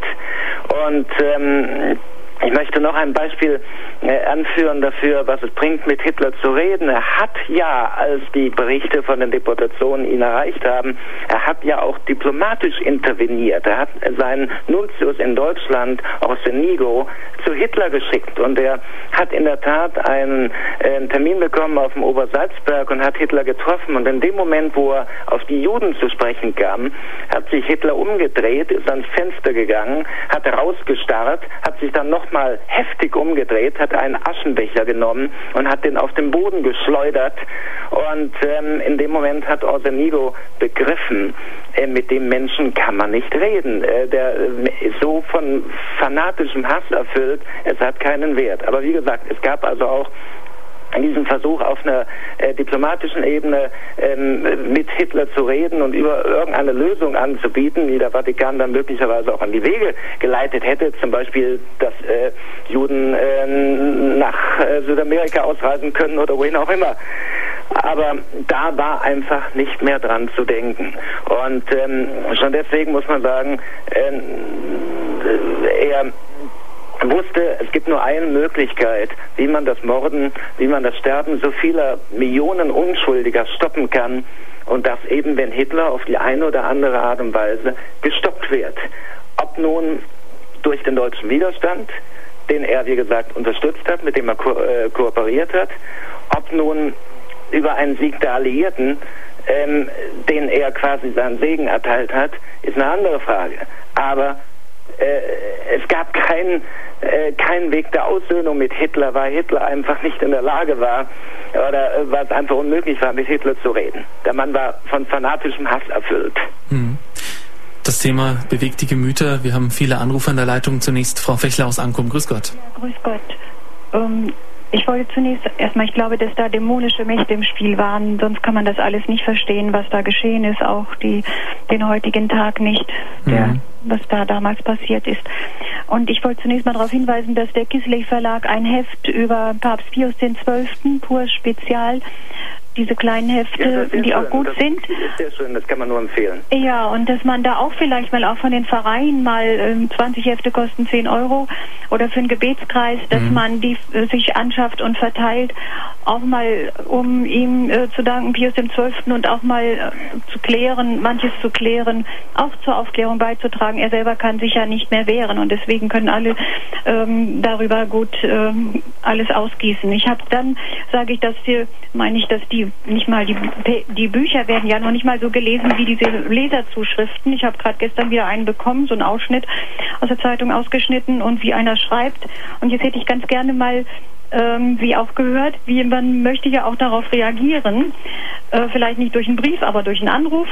Und ähm, ich möchte noch ein Beispiel äh, anführen dafür, was es bringt, mit Hitler zu reden. Er hat ja, als die Berichte von den Deportationen ihn erreicht haben, er hat ja auch diplomatisch interveniert. Er hat seinen Nuntius in Deutschland, Orsenigo, zu Hitler geschickt und er hat in der Tat einen, äh, einen Termin bekommen auf dem Obersalzberg und hat Hitler getroffen. Und in dem Moment, wo er auf die Juden zu sprechen kam, hat sich Hitler umgedreht, ist ans Fenster gegangen, hat rausgestarrt, hat sich dann nochmal heftig umgedreht, hat einen Aschenbecher genommen und hat den auf den Boden geschleudert. Und ähm, in dem Moment hat Orsenigo begriffen, äh, mit dem Menschen kann man nicht reden. Äh, der äh, ist so von fanatischem Hass erfüllt, es hat keinen Wert. Aber wie gesagt, es gab also auch in diesem Versuch auf einer äh, diplomatischen Ebene ähm, mit Hitler zu reden und über irgendeine Lösung anzubieten, die der Vatikan dann möglicherweise auch an die Wege geleitet hätte, zum Beispiel, dass äh, Juden äh, nach Südamerika ausreisen können oder wohin auch immer. Aber da war einfach nicht mehr dran zu denken. Und ähm, schon deswegen muss man sagen, ähm, er wusste, es gibt nur eine Möglichkeit, wie man das Morden, wie man das Sterben so vieler Millionen Unschuldiger stoppen kann. Und das eben, wenn Hitler auf die eine oder andere Art und Weise gestoppt wird. Ob nun durch den deutschen Widerstand, den er, wie gesagt, unterstützt hat, mit dem er ko äh, kooperiert hat, ob nun über einen Sieg der Alliierten, ähm, den er quasi seinen Segen erteilt hat, ist eine andere Frage. Aber äh, es gab keinen äh, keinen Weg der Aussöhnung mit Hitler, weil Hitler einfach nicht in der Lage war oder äh, weil es einfach unmöglich war, mit Hitler zu reden. Der Mann war von fanatischem Hass erfüllt. Hm. Das Thema bewegt die Gemüter. Wir haben viele Anrufe in der Leitung. Zunächst Frau Fechler aus Ankum. Grüß Gott. Ja, grüß Gott. Ähm, ich wollte zunächst erstmal, ich glaube, dass da dämonische Mächte im Spiel waren, sonst kann man das alles nicht verstehen, was da geschehen ist, auch die, den heutigen Tag nicht, der, mhm. was da damals passiert ist. Und ich wollte zunächst mal darauf hinweisen, dass der Kislev Verlag ein Heft über Papst Pius XII. pur Spezial diese kleinen Hefte, ja, die auch gut das sind. Ist sehr schön, das kann man nur empfehlen. Ja, und dass man da auch vielleicht mal auch von den Vereinen mal ähm, 20 Hefte kosten 10 Euro oder für einen Gebetskreis, dass mhm. man die äh, sich anschafft und verteilt, auch mal um ihm äh, zu danken, Pius XII. und auch mal äh, zu klären, manches zu klären, auch zur Aufklärung beizutragen. Er selber kann sich ja nicht mehr wehren und deswegen können alle ähm, darüber gut ähm, alles ausgießen. Ich habe dann, sage ich, dass die, meine ich, dass die nicht mal die, die Bücher werden ja noch nicht mal so gelesen wie diese Leserzuschriften. Ich habe gerade gestern wieder einen bekommen, so einen Ausschnitt aus der Zeitung ausgeschnitten und wie einer schreibt. Und jetzt hätte ich ganz gerne mal ähm, wie auch gehört, wie man möchte ja auch darauf reagieren, äh, vielleicht nicht durch einen Brief, aber durch einen Anruf.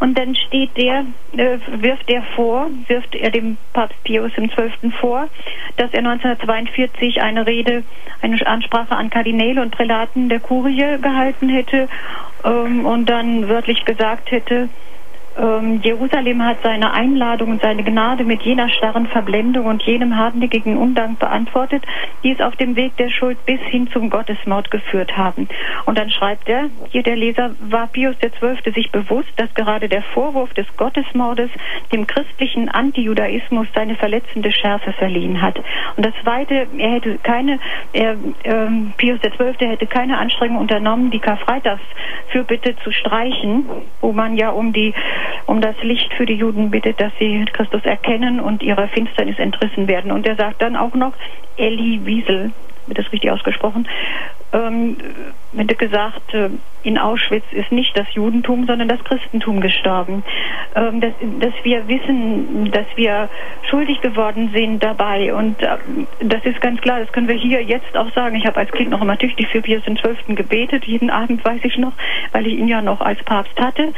Und dann steht der, äh, wirft er vor, wirft er dem Papst Pius XII. vor, dass er 1942 eine Rede, eine Ansprache an Kardinäle und Prälaten der Kurie gehalten hätte ähm, und dann wörtlich gesagt hätte, ähm, Jerusalem hat seine Einladung und seine Gnade mit jener starren Verblendung und jenem hartnäckigen Undank beantwortet, die es auf dem Weg der Schuld bis hin zum Gottesmord geführt haben. Und dann schreibt er, hier der Leser, war Pius XII. sich bewusst, dass gerade der Vorwurf des Gottesmordes dem christlichen Antijudaismus seine verletzende Schärfe verliehen hat. Und das Zweite, er hätte keine, er, ähm, Pius XII. hätte keine Anstrengung unternommen, die Karfreitagsfürbitte zu streichen, wo man ja um die um das Licht für die Juden bittet, dass sie Christus erkennen und ihrer Finsternis entrissen werden. Und er sagt dann auch noch, Eli Wiesel, wird das richtig ausgesprochen, ähm, hätte gesagt, äh, in Auschwitz ist nicht das Judentum, sondern das Christentum gestorben. Ähm, dass, dass wir wissen, dass wir schuldig geworden sind dabei. Und äh, das ist ganz klar, das können wir hier jetzt auch sagen. Ich habe als Kind noch immer tüchtig für Pius XII. gebetet, jeden Abend weiß ich noch, weil ich ihn ja noch als Papst hatte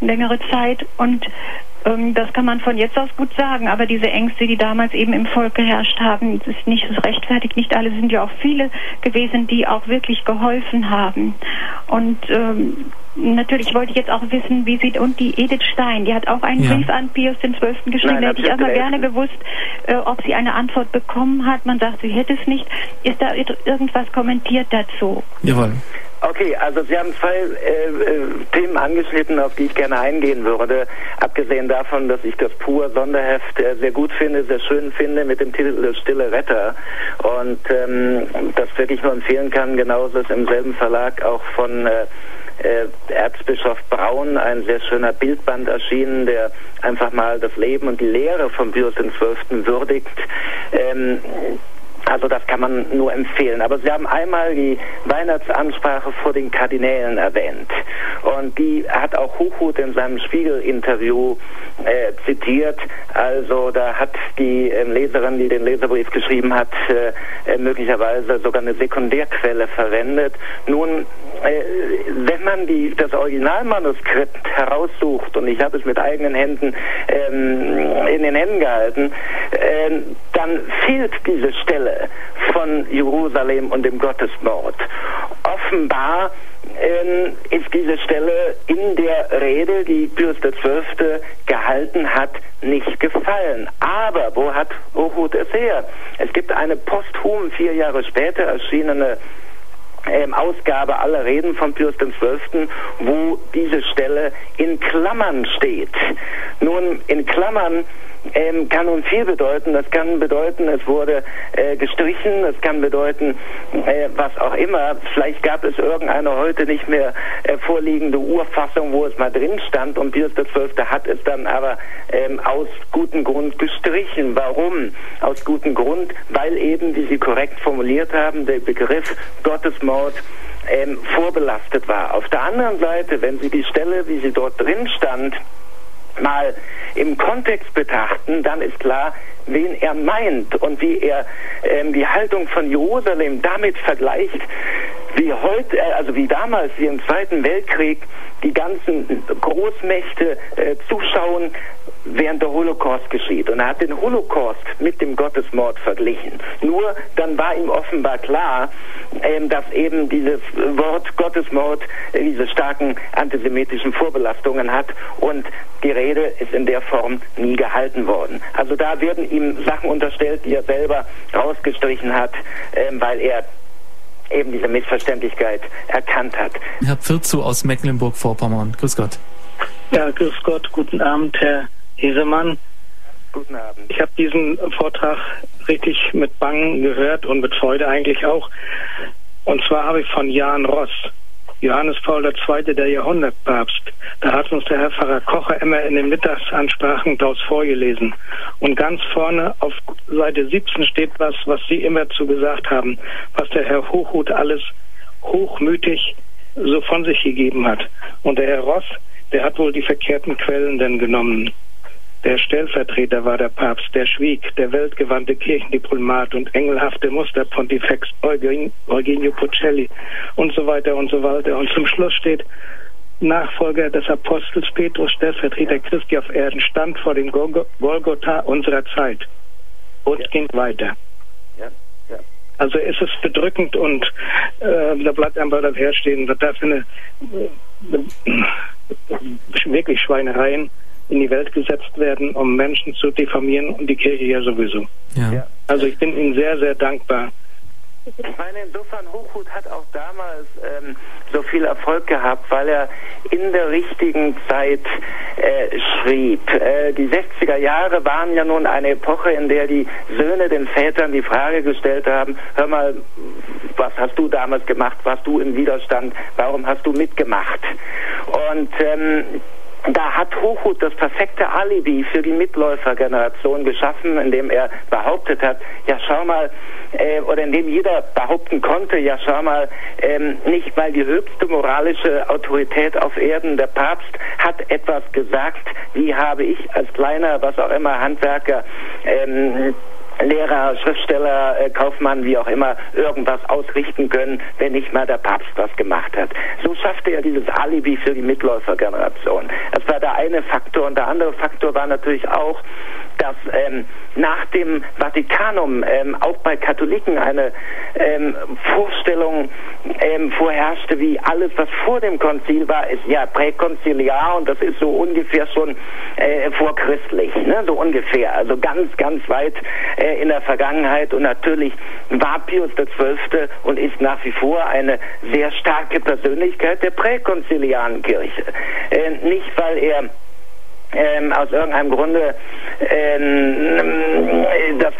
längere Zeit und ähm, das kann man von jetzt aus gut sagen, aber diese Ängste, die damals eben im Volk geherrscht haben, ist nicht so rechtfertigt. Nicht alle sind ja auch viele gewesen, die auch wirklich geholfen haben. Und ähm, natürlich wollte ich jetzt auch wissen, wie sieht und die Edith Stein, die hat auch einen ja. Brief an Pius XII. geschrieben. Nein, da hätte ich aber gerne gewusst, äh, ob sie eine Antwort bekommen hat. Man sagt, sie hätte es nicht. Ist da irgendwas kommentiert dazu? Jawohl. Okay, also Sie haben zwei äh, äh, Themen angeschnitten, auf die ich gerne eingehen würde. Abgesehen davon, dass ich das pur Sonderheft äh, sehr gut finde, sehr schön finde mit dem Titel Stille Retter und ähm, das wirklich nur empfehlen kann. Genauso ist im selben Verlag auch von äh, äh, Erzbischof Braun ein sehr schöner Bildband erschienen, der einfach mal das Leben und die Lehre von Pius XII. würdigt. Ähm, also das kann man nur empfehlen. Aber Sie haben einmal die Weihnachtsansprache vor den Kardinälen erwähnt. Und die hat auch Huchut in seinem Spiegel-Interview äh, zitiert. Also da hat die äh, Leserin, die den Leserbrief geschrieben hat, äh, möglicherweise sogar eine Sekundärquelle verwendet. Nun, wenn man die, das Originalmanuskript heraussucht, und ich habe es mit eigenen Händen ähm, in den Händen gehalten, äh, dann fehlt diese Stelle von Jerusalem und dem Gottesmord. Offenbar ähm, ist diese Stelle in der Rede, die Pius XII. gehalten hat, nicht gefallen. Aber wo hat Hochhut es her? Es gibt eine posthum, vier Jahre später erschienene ähm, Ausgabe aller Reden von Pius XII., wo diese Stelle in Klammern steht. Nun, in Klammern ähm, kann nun viel bedeuten. Das kann bedeuten, es wurde äh, gestrichen, es kann bedeuten, äh, was auch immer. Vielleicht gab es irgendeine heute nicht mehr äh, vorliegende Urfassung, wo es mal drin stand und Pius XII. hat es dann aber ähm, aus gutem Grund gestrichen. Warum? Aus gutem Grund, weil eben, wie Sie korrekt formuliert haben, der Begriff Gottesmord ähm, vorbelastet war. Auf der anderen Seite, wenn Sie die Stelle, wie sie dort drin stand, mal im Kontext betrachten, dann ist klar, wen er meint und wie er ähm, die Haltung von Jerusalem damit vergleicht, wie heute, äh, also wie damals, wie im Zweiten Weltkrieg, die ganzen Großmächte äh, zuschauen, während der Holocaust geschieht. Und er hat den Holocaust mit dem Gottesmord verglichen. Nur dann war ihm offenbar klar, ähm, dass eben dieses Wort Gottesmord äh, diese starken antisemitischen Vorbelastungen hat und die Rede ist in der Form nie gehalten worden. Also da werden ihm Sachen unterstellt, die er selber rausgestrichen hat, ähm, weil er eben diese Missverständlichkeit erkannt hat. Herr Pfirzu aus Mecklenburg-Vorpommern. Grüß Gott. Ja, grüß Gott. Guten Abend, Herr Hesemann. Guten Abend. Ich habe diesen Vortrag richtig mit Bangen gehört und mit Freude eigentlich auch. Und zwar habe ich von Jan Ross, Johannes Paul II., der Jahrhundertpapst. Da hat uns der Herr Pfarrer Kocher immer in den Mittagsansprachen daraus vorgelesen. Und ganz vorne auf Seite 17 steht was, was Sie immer zu gesagt haben, was der Herr Hochhut alles hochmütig so von sich gegeben hat. Und der Herr Ross, der hat wohl die verkehrten Quellen denn genommen. Der Stellvertreter war der Papst, der schwieg, der weltgewandte Kirchendiplomat und engelhafte Musterpontifex Eugenio Pocelli und so weiter und so weiter. Und zum Schluss steht, Nachfolger des Apostels Petrus, Stellvertreter Christi auf Erden, stand vor dem Golgotha unserer Zeit und ja. ging weiter. Ja. Ja. Also ist es bedrückend und äh, da bleibt einfach das herstehen, was da für eine äh, wirklich Schweinereien in die Welt gesetzt werden, um Menschen zu diffamieren und die Kirche ja sowieso. Ja. Also ich bin Ihnen sehr, sehr dankbar. Ich meine, insofern Hochhut hat auch damals ähm, so viel Erfolg gehabt, weil er in der richtigen Zeit äh, schrieb. Äh, die 60er Jahre waren ja nun eine Epoche, in der die Söhne den Vätern die Frage gestellt haben, hör mal, was hast du damals gemacht, warst du im Widerstand, warum hast du mitgemacht? Und ähm, da hat Hochhut das perfekte Alibi für die Mitläufergeneration geschaffen, indem er behauptet hat, ja schau mal, äh, oder indem jeder behaupten konnte, ja schau mal, ähm, nicht weil die höchste moralische Autorität auf Erden, der Papst, hat etwas gesagt, wie habe ich als kleiner, was auch immer, Handwerker, ähm, Lehrer, Schriftsteller, äh, Kaufmann, wie auch immer, irgendwas ausrichten können, wenn nicht mal der Papst was gemacht hat. So schaffte er dieses Alibi für die Mitläufergeneration. Das war der eine Faktor. Und der andere Faktor war natürlich auch, dass ähm, nach dem Vatikanum ähm, auch bei Katholiken eine ähm, Vorstellung ähm, vorherrschte, wie alles, was vor dem Konzil war, ist ja präkonziliar und das ist so ungefähr schon äh, vorchristlich, ne? so ungefähr, also ganz, ganz weit äh, in der Vergangenheit und natürlich war Pius XII. und ist nach wie vor eine sehr starke Persönlichkeit der präkonziliaren Kirche. Äh, nicht, weil er ähm, aus irgendeinem Grunde ähm, das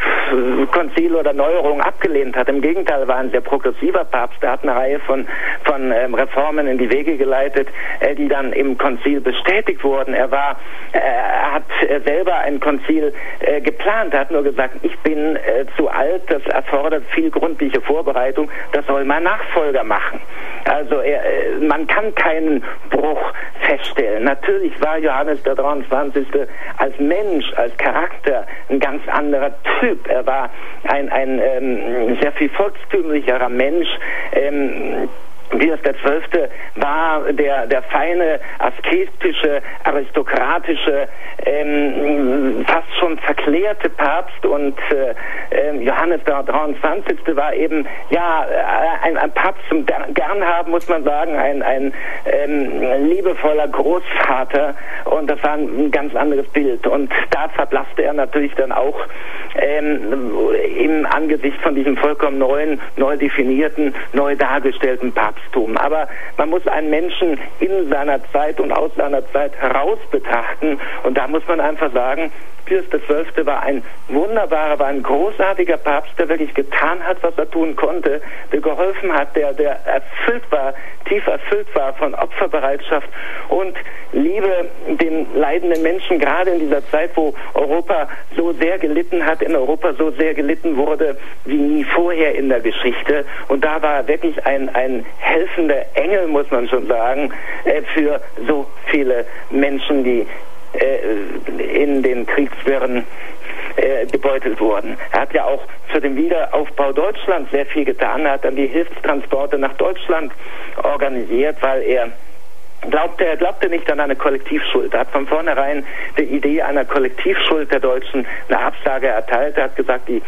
Konzil oder Neuerung abgelehnt hat. Im Gegenteil war ein sehr progressiver Papst. Er hat eine Reihe von, von ähm, Reformen in die Wege geleitet, äh, die dann im Konzil bestätigt wurden. Er war, äh, hat äh, selber ein Konzil äh, geplant. Er hat nur gesagt, ich bin äh, zu alt, das erfordert viel gründliche Vorbereitung, das soll mein Nachfolger machen. Also er, äh, man kann keinen Bruch feststellen. Natürlich war Johannes der 23. als Mensch, als Charakter ein ganz anderer Typ. Er war ein, ein ähm, sehr viel volkstümlicherer Mensch. Ähm, Pius XII. war der, der feine, asketische, aristokratische, ähm, fast schon verklärte Papst und äh, äh, Johannes der 23. war eben, ja, äh, ein, ein Papst zum gern haben, muss man sagen, ein, ein ähm, liebevoller Großvater und das war ein ganz anderes Bild und da verblasste er natürlich dann auch ähm, im Angesicht von diesem vollkommen neuen, neu definierten, neu dargestellten Papsttum. Aber man muss einen Menschen in seiner Zeit und aus seiner Zeit heraus betrachten und da muss man einfach sagen, Pius XII. war ein wunderbarer, war ein großartiger Papst, der wirklich getan hat, was er tun konnte, der geholfen hat, der, der erfüllt war, tief erfüllt war von Opferbereitschaft und Liebe den leidenden Menschen, gerade in dieser Zeit, wo Europa so sehr gelitten hat, in Europa so sehr gelitten wurde wie nie vorher in der Geschichte. Und da war wirklich ein, ein helfender Engel, muss man schon sagen, äh, für so viele Menschen, die äh, in den Kriegswirren äh, gebeutelt wurden. Er hat ja auch für den Wiederaufbau Deutschlands sehr viel getan. Er hat dann die Hilfstransporte nach Deutschland organisiert, weil er glaubte, er glaubte nicht an eine Kollektivschuld. Er hat von vornherein die Idee einer Kollektivschuld der Deutschen eine Absage erteilt. Er hat gesagt, die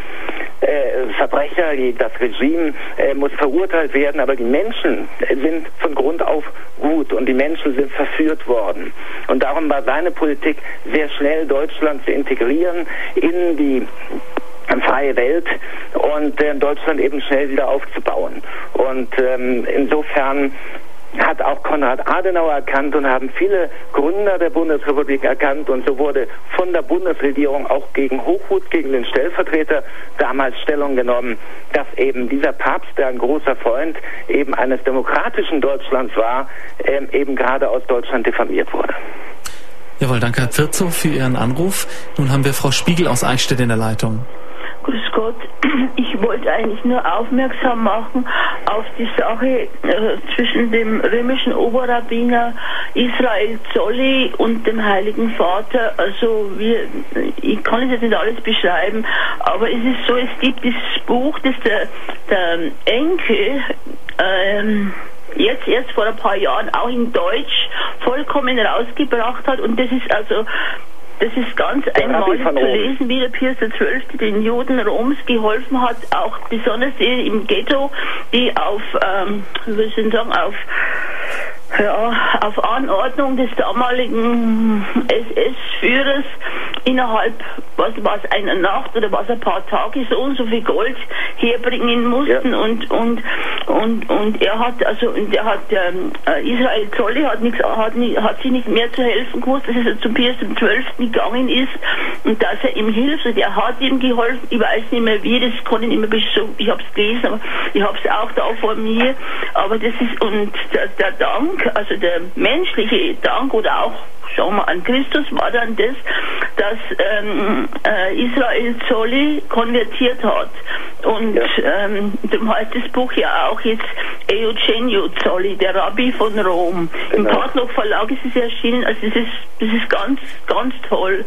äh, Verbrecher, die, das Regime äh, muss verurteilt werden, aber die Menschen sind von Grund auf gut und die Menschen sind verführt worden. Und darum war seine Politik sehr schnell Deutschland zu integrieren in die freie Welt und äh, Deutschland eben schnell wieder aufzubauen. Und ähm, insofern hat auch Konrad Adenauer erkannt und haben viele Gründer der Bundesrepublik erkannt und so wurde von der Bundesregierung auch gegen Hochhut, gegen den Stellvertreter damals Stellung genommen, dass eben dieser Papst, der ein großer Freund eben eines demokratischen Deutschlands war, ähm, eben gerade aus Deutschland diffamiert wurde. Jawohl, danke Herr Virzow für Ihren Anruf. Nun haben wir Frau Spiegel aus Eichstätt in der Leitung. Grüß Gott, ich wollte eigentlich nur aufmerksam machen auf die Sache äh, zwischen dem römischen Oberrabbiner Israel Zolli und dem Heiligen Vater. Also wir, ich kann es jetzt nicht alles beschreiben, aber es ist so, es gibt dieses Buch, das der, der Enkel ähm, jetzt erst vor ein paar Jahren auch in Deutsch vollkommen rausgebracht hat und das ist also das ist ganz einmalig zu lesen, wie der Pius XII. den Juden Roms geholfen hat, auch besonders die im Ghetto, die auf, ähm, wie soll ich sagen, auf ja, auf Anordnung des damaligen SS-Führers innerhalb, was was einer Nacht oder was ein paar Tage so und so viel Gold herbringen mussten ja. und und und und er hat also und er hat ähm, äh, Israel Zolli hat nichts hat hat sich nicht mehr zu helfen gewusst, dass er zum Pius XII. gegangen ist und dass er ihm hilft und er hat ihm geholfen. Ich weiß nicht mehr wie, das kann ich nicht mehr so, ich habe es gelesen, aber ich habe es auch da vor mir. Aber das ist und der, der Dank also der menschliche Dank oder auch schau mal an, Christus war dann das, dass ähm, äh, Israel Zolli konvertiert hat. Und ja. ähm, darum heißt das Buch ja auch jetzt Eugenio Zolli, der Rabbi von Rom. Genau. Im Partnoch Verlag ist es erschienen, also das ist, das ist ganz, ganz toll.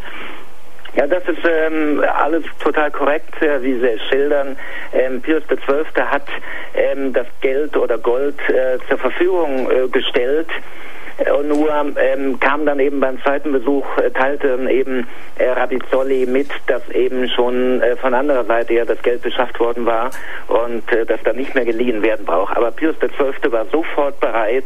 Ja, das ist ähm, alles total korrekt, äh, wie Sie es schildern. Ähm, Pius XII. hat ähm, das Geld oder Gold äh, zur Verfügung äh, gestellt nur ähm, kam dann eben beim zweiten Besuch, äh, teilte eben äh, Rabizzolli mit, dass eben schon äh, von anderer Seite ja das Geld beschafft worden war und äh, dass da nicht mehr geliehen werden braucht. Aber Pius XII. war sofort bereit,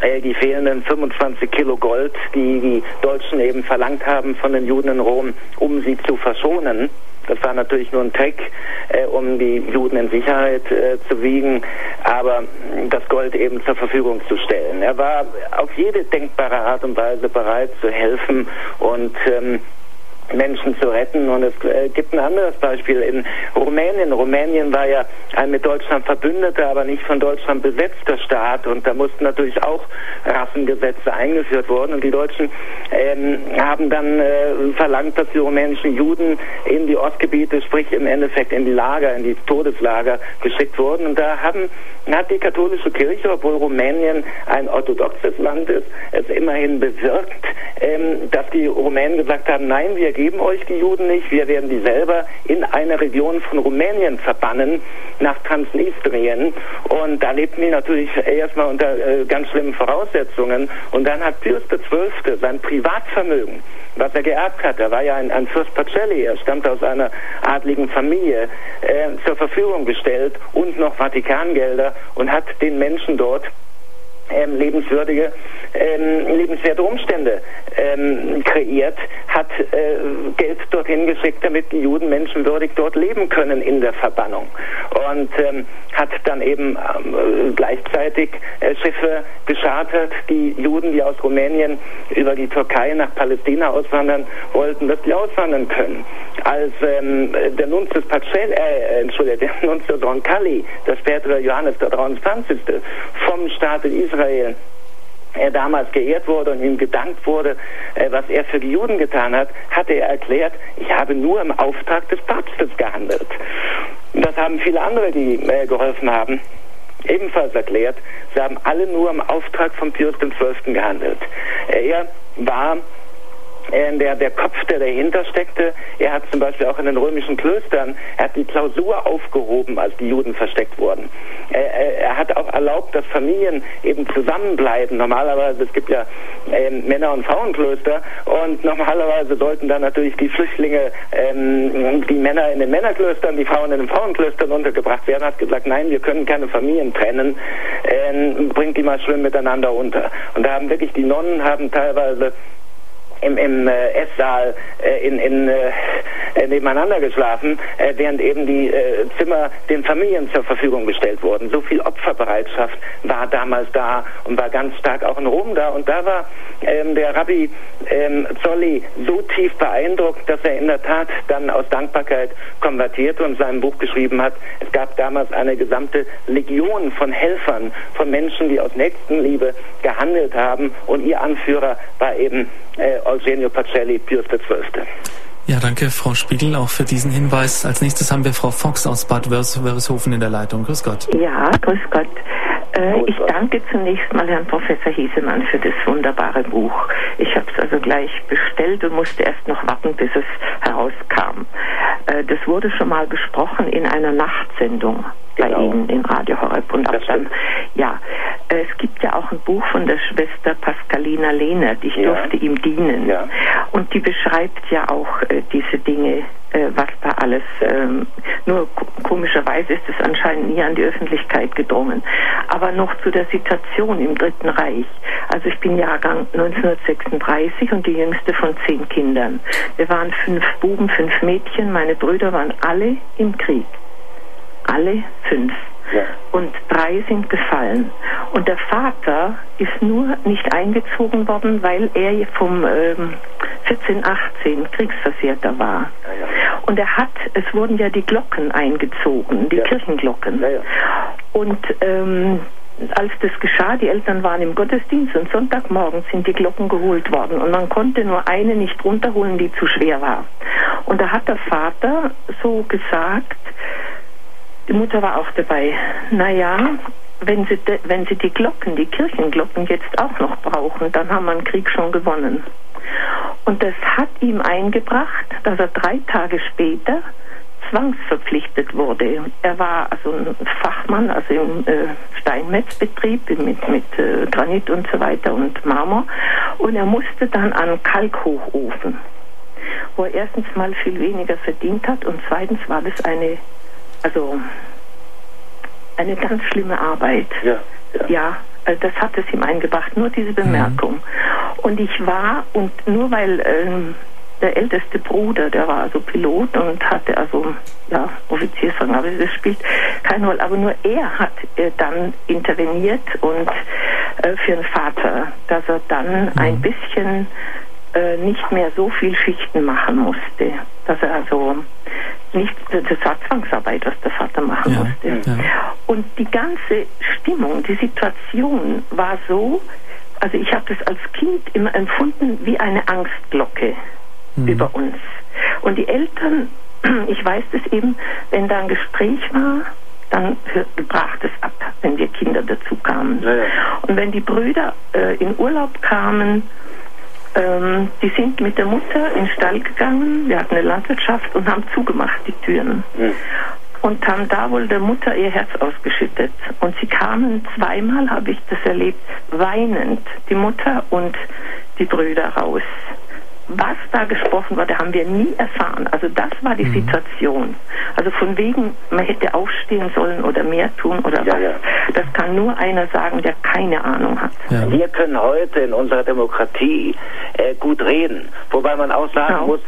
äh, die fehlenden 25 Kilo Gold, die die Deutschen eben verlangt haben von den Juden in Rom, um sie zu verschonen, das war natürlich nur ein Trick, äh, um die Juden in Sicherheit äh, zu wiegen, aber das Gold eben zur Verfügung zu stellen. Er war auf jede denkbare Art und Weise bereit zu helfen und ähm, Menschen zu retten. Und es äh, gibt ein anderes Beispiel in Rumänien. Rumänien war ja ein mit Deutschland verbündeter, aber nicht von Deutschland besetzter Staat. Und da mussten natürlich auch Rassengesetze eingeführt worden. Und die Deutschen ähm, haben dann äh, verlangt, dass die rumänischen Juden in die Ostgebiete, sprich im Endeffekt in die Lager, in die Todeslager geschickt wurden. Und da haben, hat die katholische Kirche, obwohl Rumänien ein orthodoxes Land ist, es immerhin bewirkt, ähm, dass die Rumänen gesagt haben, nein, wir geben euch die Juden nicht, wir werden die selber in eine Region von Rumänien verbannen, nach Transnistrien. Und da lebten die natürlich erstmal unter äh, ganz schlimmen Voraussetzungen. Und dann hat Pius XII. sein Privatvermögen, was er geerbt hat, er war ja ein, ein Fürst Pacelli, er stammte aus einer adligen Familie, äh, zur Verfügung gestellt und noch Vatikangelder und hat den Menschen dort ähm, lebenswürdige, ähm, lebenswerte Umstände ähm, kreiert, hat äh, Geld dorthin geschickt, damit die Juden menschenwürdig dort leben können in der Verbannung. Und ähm, hat dann eben ähm, gleichzeitig äh, Schiffe geschartert, die Juden, die aus Rumänien über die Türkei nach Palästina auswandern wollten, dass die auswandern können. Als ähm, der Nuntius Pacel, äh, Entschuldigung, der Nuntius Roncalli, der spätere Johannes der 23. vom Staate Israel Israel er damals geehrt wurde und ihm gedankt wurde, äh, was er für die Juden getan hat, hatte er erklärt, ich habe nur im Auftrag des Papstes gehandelt. Das haben viele andere, die äh, geholfen haben, ebenfalls erklärt. Sie haben alle nur im Auftrag von Pius XII. gehandelt. Er war der, der Kopf, der dahinter steckte. Er hat zum Beispiel auch in den römischen Klöstern, er hat die Klausur aufgehoben, als die Juden versteckt wurden. Er, er hat auch erlaubt, dass Familien eben zusammenbleiben. Normalerweise, es gibt ja äh, Männer- und Frauenklöster und normalerweise sollten dann natürlich die Flüchtlinge, ähm, die Männer in den Männerklöstern, die Frauen in den Frauenklöstern untergebracht werden. Er hat gesagt, nein, wir können keine Familien trennen, ähm, bringt die mal schön miteinander unter. Und da haben wirklich die Nonnen haben teilweise im, im äh, Esssaal äh, in, in, äh, nebeneinander geschlafen, äh, während eben die äh, Zimmer den Familien zur Verfügung gestellt wurden. So viel Opferbereitschaft war damals da und war ganz stark auch in Rom da. Und da war ähm, der Rabbi ähm, Zolli so tief beeindruckt, dass er in der Tat dann aus Dankbarkeit konvertierte und sein Buch geschrieben hat. Es gab damals eine gesamte Legion von Helfern, von Menschen, die aus Nächstenliebe gehandelt haben und ihr Anführer war eben äh, Eugenio Pacelli, Pius XII. Ja, danke, Frau Spiegel, auch für diesen Hinweis. Als nächstes haben wir Frau Fox aus Bad Wörishofen in der Leitung. Grüß Gott. Ja, grüß Gott. Äh, ich danke zunächst mal Herrn Professor Hiesemann für das wunderbare Buch. Ich habe es also gleich bestellt und musste erst noch warten, bis es herauskam. Äh, das wurde schon mal besprochen in einer Nachtsendung bei genau. Ihnen im Radio Horeb. Und auch dann, ja, es gibt ja auch ein Buch von der Schwester Pascalina Lehnert, ich ja. durfte ihm dienen. Ja. Und die beschreibt ja auch äh, diese Dinge, äh, was da alles, ähm, nur komischerweise ist es anscheinend nie an die Öffentlichkeit gedrungen. Aber noch zu der Situation im Dritten Reich. Also ich bin Jahrgang 1936 und die jüngste von zehn Kindern. Wir waren fünf Buben, fünf Mädchen, meine Brüder waren alle im Krieg alle fünf. Ja. Und drei sind gefallen. Und der Vater ist nur nicht eingezogen worden, weil er vom ähm, 1418 Kriegsversehrter war. Ja, ja. Und er hat, es wurden ja die Glocken eingezogen, die Kirchenglocken. Und ähm, als das geschah, die Eltern waren im Gottesdienst und Sonntagmorgen sind die Glocken geholt worden und man konnte nur eine nicht runterholen, die zu schwer war. Und da hat der Vater so gesagt, die Mutter war auch dabei, naja, wenn sie, de, wenn sie die Glocken, die Kirchenglocken jetzt auch noch brauchen, dann haben wir einen Krieg schon gewonnen. Und das hat ihm eingebracht, dass er drei Tage später zwangsverpflichtet wurde. Er war also ein Fachmann, also im äh, Steinmetzbetrieb mit, mit äh, Granit und so weiter und Marmor. Und er musste dann an Kalkhochofen, wo er erstens mal viel weniger verdient hat und zweitens war das eine, also eine ganz schlimme Arbeit. Ja, ja. ja also das hat es ihm eingebracht, nur diese Bemerkung. Mhm. Und ich war, und nur weil ähm, der älteste Bruder, der war also Pilot und hatte also ja, Offiziersrang, aber das spielt keine Rolle. Aber nur er hat äh, dann interveniert und äh, für den Vater, dass er dann mhm. ein bisschen äh, nicht mehr so viel Schichten machen musste. Dass er also nicht, das war Zwangsarbeit, was der Vater machen ja, musste. Ja. Und die ganze Stimmung, die Situation war so, also ich habe das als Kind immer empfunden wie eine Angstglocke mhm. über uns. Und die Eltern, ich weiß das eben, wenn da ein Gespräch war, dann brach das ab, wenn wir Kinder dazu kamen. Ja, ja. Und wenn die Brüder äh, in Urlaub kamen, ähm, die sind mit der Mutter in den Stall gegangen, wir hatten eine Landwirtschaft und haben zugemacht die Türen. Mhm. Und haben da wohl der Mutter ihr Herz ausgeschüttet. Und sie kamen zweimal, habe ich das erlebt, weinend, die Mutter und die Brüder raus was da gesprochen wurde, haben wir nie erfahren. Also das war die mhm. Situation. Also von wegen, man hätte aufstehen sollen oder mehr tun oder ja, was. Ja. Das kann nur einer sagen, der keine Ahnung hat. Ja. Wir können heute in unserer Demokratie äh, gut reden. Wobei man auch sagen genau. muss,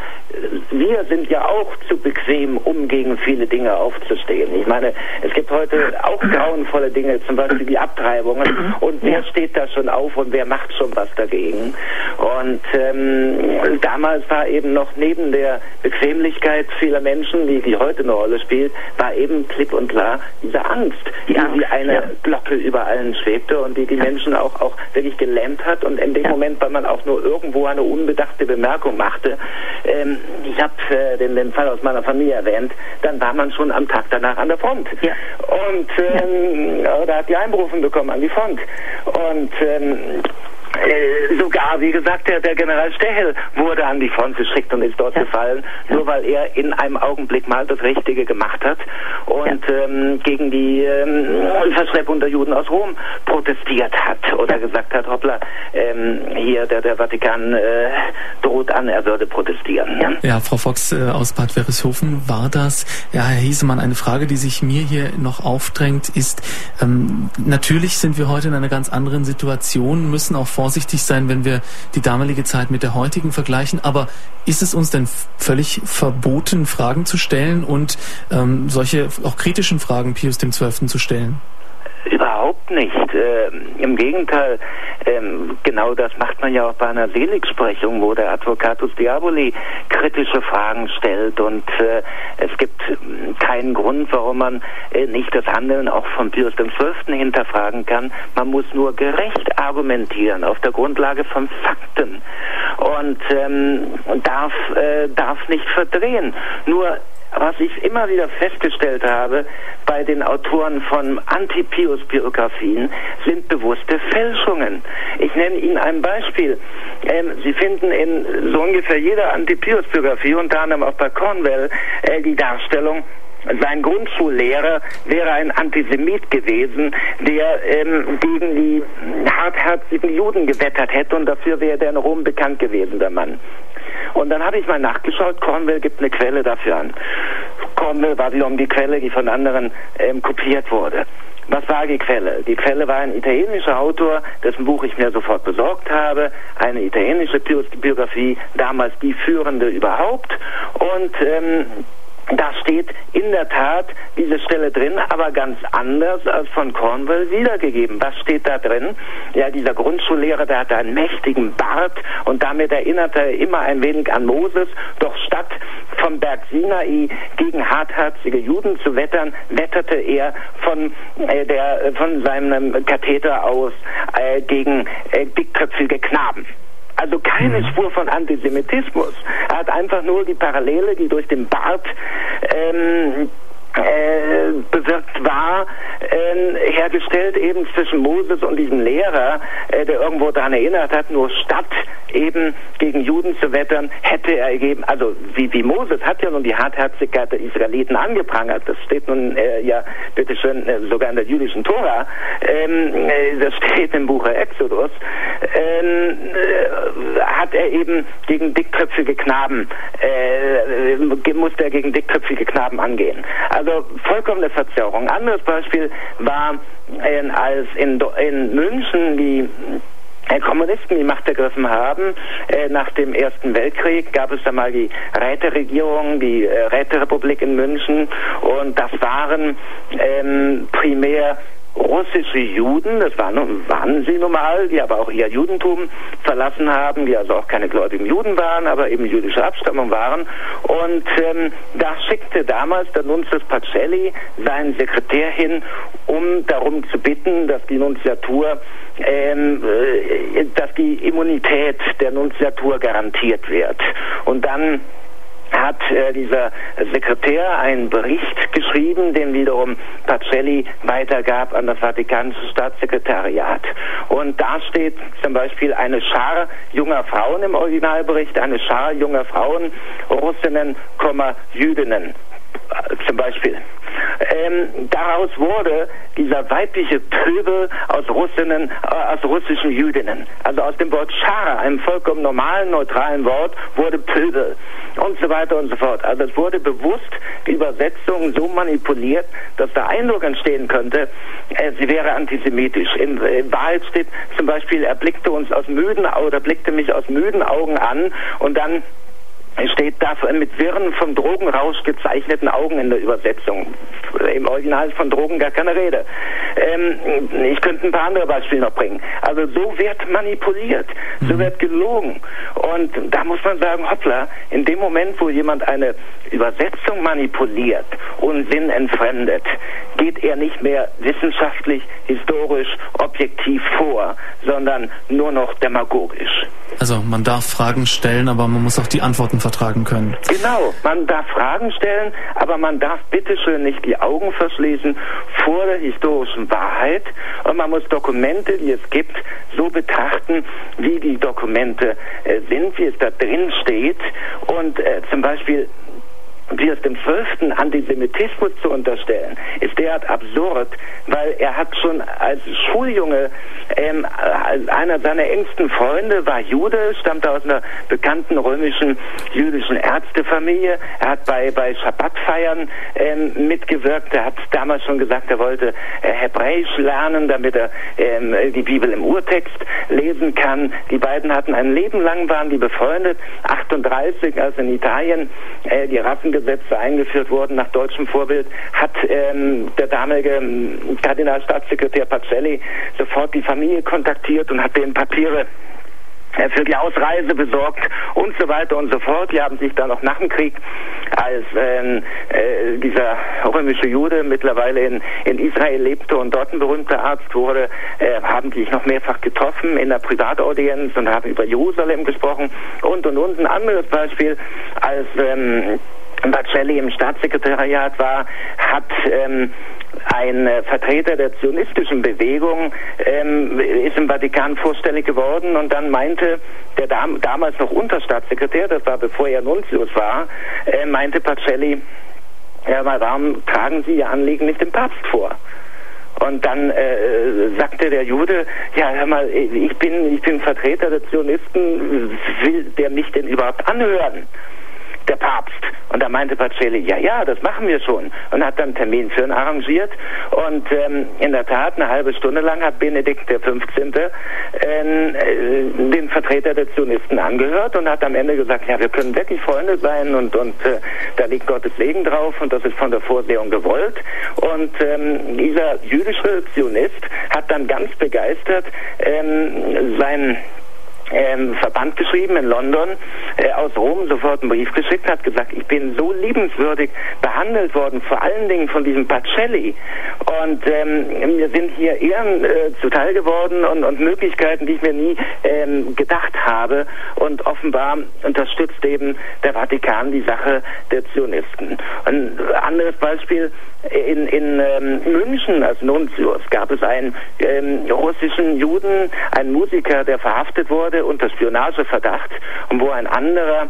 wir sind ja auch zu bequem, um gegen viele Dinge aufzustehen. Ich meine, es gibt heute auch grauenvolle Dinge, zum Beispiel die Abtreibungen. Und wer steht da schon auf und wer macht schon was dagegen? Und ähm, damals war eben noch neben der Bequemlichkeit vieler Menschen, die, die heute eine Rolle spielt, war eben klipp und klar diese Angst, die Angst, wie eine ja. Glocke über allen schwebte und die die ja. Menschen auch, auch wirklich gelähmt hat. Und in dem ja. Moment, weil man auch nur irgendwo eine unbedachte Bemerkung machte, ähm, ich habe äh, den, den Fall aus meiner Familie erwähnt, dann war man schon am Tag danach an der Front. Und ähm, da hat die Einberufen bekommen an die Front. Und ähm, äh, sogar, wie gesagt, der, der General Stechel wurde an die Front geschickt und ist dort ja. gefallen, ja. nur weil er in einem Augenblick mal das Richtige gemacht hat und ja. ähm, gegen die ähm, Verschleppung der Juden aus Rom protestiert hat oder gesagt hat, hoppla, ähm, hier der, der Vatikan äh, droht an, er würde protestieren. Ja, Frau Fox äh, aus Bad Wörishofen, war das, ja, Herr Hiesemann, eine Frage, die sich mir hier noch aufdrängt, ist, ähm, natürlich sind wir heute in einer ganz anderen Situation, müssen auch vor vorsichtig sein, wenn wir die damalige Zeit mit der heutigen vergleichen. Aber ist es uns denn völlig verboten, Fragen zu stellen und ähm, solche auch kritischen Fragen Pius XII. zu stellen? Überhaupt nicht. Äh, Im Gegenteil, ähm, genau das macht man ja auch bei einer Seligsprechung, wo der Advocatus Diaboli kritische Fragen stellt und äh, es gibt keinen Grund, warum man äh, nicht das Handeln auch von Pius XII. hinterfragen kann. Man muss nur gerecht argumentieren auf der Grundlage von Fakten und ähm, darf, äh, darf nicht verdrehen. Nur was ich immer wieder festgestellt habe bei den Autoren von Anti-Pius-Biografien, sind bewusste Fälschungen. Ich nenne Ihnen ein Beispiel. Ähm, Sie finden in so ungefähr jeder Anti-Pius-Biografie, unter anderem auch bei Cornwell, äh, die Darstellung, sein Grundschullehrer wäre ein Antisemit gewesen, der ähm, gegen die hartherzigen Juden gewettert hätte und dafür wäre der in Rom bekannt gewesen, der Mann. Und dann habe ich mal nachgeschaut, Cornwell gibt eine Quelle dafür an. Cornwell war wiederum die Quelle, die von anderen ähm, kopiert wurde. Was war die Quelle? Die Quelle war ein italienischer Autor, dessen Buch ich mir sofort besorgt habe. Eine italienische Biografie, damals die führende überhaupt. Und ähm, da steht in der Tat diese Stelle drin, aber ganz anders als von Cornwell wiedergegeben. Was steht da drin? Ja, dieser Grundschullehrer, der hatte einen mächtigen Bart und damit erinnerte er immer ein wenig an Moses. Doch statt vom Berg Sinai gegen hartherzige Juden zu wettern, wetterte er von, äh, der, von seinem Katheter aus äh, gegen äh, dickköpfige Knaben. Also keine mhm. Spur von Antisemitismus. Er hat einfach nur die Parallele, die durch den Bart ähm, äh, bewirkt war, äh, hergestellt eben zwischen Moses und diesem Lehrer, äh, der irgendwo daran erinnert hat, nur statt eben gegen Juden zu wettern, hätte er gegeben, also wie, wie Moses hat ja nun die Hartherzigkeit der Israeliten angeprangert, das steht nun äh, ja bitteschön äh, sogar in der jüdischen Tora, ähm, äh, das steht im Buche Exodus, ähm, äh, hat er eben gegen dickköpfige Knaben, musste er gegen dickköpfige Knaben angehen. Also also vollkommene Verzerrung. Anderes Beispiel war, äh, als in, in München die äh, Kommunisten die Macht ergriffen haben. Äh, nach dem Ersten Weltkrieg gab es da mal die Räteregierung, die äh, Räterepublik in München und das waren ähm, primär russische Juden, das waren, waren sie normal, die aber auch ihr Judentum verlassen haben, die also auch keine gläubigen Juden waren, aber eben jüdische Abstammung waren. Und ähm, da schickte damals der Nunzius Pacelli seinen Sekretär hin, um darum zu bitten, dass die Nunziatur ähm, äh, dass die Immunität der Nunziatur garantiert wird. Und dann hat äh, dieser Sekretär einen Bericht geschrieben, den wiederum Pacelli weitergab an das Vatikanische Staatssekretariat. Und da steht zum Beispiel eine Schar junger Frauen im Originalbericht, eine Schar junger Frauen, Russinnen, Jüdinnen zum Beispiel. Ähm, daraus wurde dieser weibliche Pöbel aus Russinnen, äh, aus russischen Jüdinnen. Also aus dem Wort Schara, einem vollkommen normalen, neutralen Wort, wurde Pöbel und so weiter und so fort. Also es wurde bewusst die Übersetzung so manipuliert, dass der Eindruck entstehen könnte, äh, sie wäre antisemitisch. In, in Wahrheit steht zum Beispiel, er blickte uns aus müden oder blickte mich aus müden Augen an und dann es steht da mit wirren, vom Drogenrausch gezeichneten Augen in der Übersetzung. Im Original ist von Drogen gar keine Rede. Ähm, ich könnte ein paar andere Beispiele noch bringen. Also so wird manipuliert, so mhm. wird gelogen. Und da muss man sagen, hoppla, in dem Moment, wo jemand eine Übersetzung manipuliert und Sinn entfremdet, geht er nicht mehr wissenschaftlich, historisch, objektiv vor, sondern nur noch demagogisch. Also man darf Fragen stellen, aber man muss auch die Antworten vertragen können. Genau, man darf Fragen stellen, aber man darf bitteschön nicht die Augen verschließen vor der historischen Wahrheit und man muss Dokumente, die es gibt, so betrachten, wie die Dokumente äh, sind, wie es da drin steht und äh, zum Beispiel Pius dem Fünften Antisemitismus zu unterstellen, ist derart absurd, weil er hat schon als Schuljunge, ähm, einer seiner engsten Freunde war Jude, stammte aus einer bekannten römischen jüdischen Ärztefamilie. Er hat bei, bei Schabbatfeiern ähm, mitgewirkt. Er hat damals schon gesagt, er wollte äh, Hebräisch lernen, damit er ähm, die Bibel im Urtext lesen kann. Die beiden hatten ein Leben lang, waren die befreundet. 38, als in Italien äh, die Rassen Gesetze eingeführt wurden nach deutschem Vorbild, hat ähm, der damalige ähm, Kardinalstaatssekretär Pacelli sofort die Familie kontaktiert und hat denen Papiere äh, für die Ausreise besorgt und so weiter und so fort. Die haben sich dann auch nach dem Krieg, als ähm, äh, dieser römische Jude mittlerweile in, in Israel lebte und dort ein berühmter Arzt wurde, äh, haben die sich noch mehrfach getroffen in der Privataudienz und haben über Jerusalem gesprochen und und und. Ein anderes Beispiel, als ähm, Bacelli im Staatssekretariat war, hat ähm, ein äh, Vertreter der zionistischen Bewegung ähm, ist im Vatikan vorstellig geworden und dann meinte der dam damals noch Unterstaatssekretär, das war bevor er Nuntius war, äh, meinte Pacelli, ja, warum tragen Sie Ihr Anliegen nicht dem Papst vor? Und dann äh, sagte der Jude, ja, hör mal, ich bin, ich bin Vertreter der Zionisten, will der mich denn überhaupt anhören? Der Papst. Und da meinte Pacelli, ja, ja, das machen wir schon. Und hat dann einen Termin für ihn arrangiert. Und ähm, in der Tat, eine halbe Stunde lang hat Benedikt der 15. Ähm, äh, den Vertreter der Zionisten angehört und hat am Ende gesagt, ja, wir können wirklich Freunde sein und, und äh, da liegt Gottes Segen drauf und das ist von der Vorsehung gewollt. Und ähm, dieser jüdische Zionist hat dann ganz begeistert ähm, sein ähm, Verband geschrieben in London, äh, aus Rom sofort einen Brief geschickt, hat gesagt, ich bin so liebenswürdig behandelt worden, vor allen Dingen von diesem Pacelli. Und ähm, mir sind hier Ehren äh, zuteil geworden und, und Möglichkeiten, die ich mir nie ähm, gedacht habe. Und offenbar unterstützt eben der Vatikan die Sache der Zionisten. Ein anderes Beispiel, in, in ähm, München. Als Nuntius gab es einen ähm, russischen Juden, einen Musiker, der verhaftet wurde unter Spionageverdacht und wo ein anderer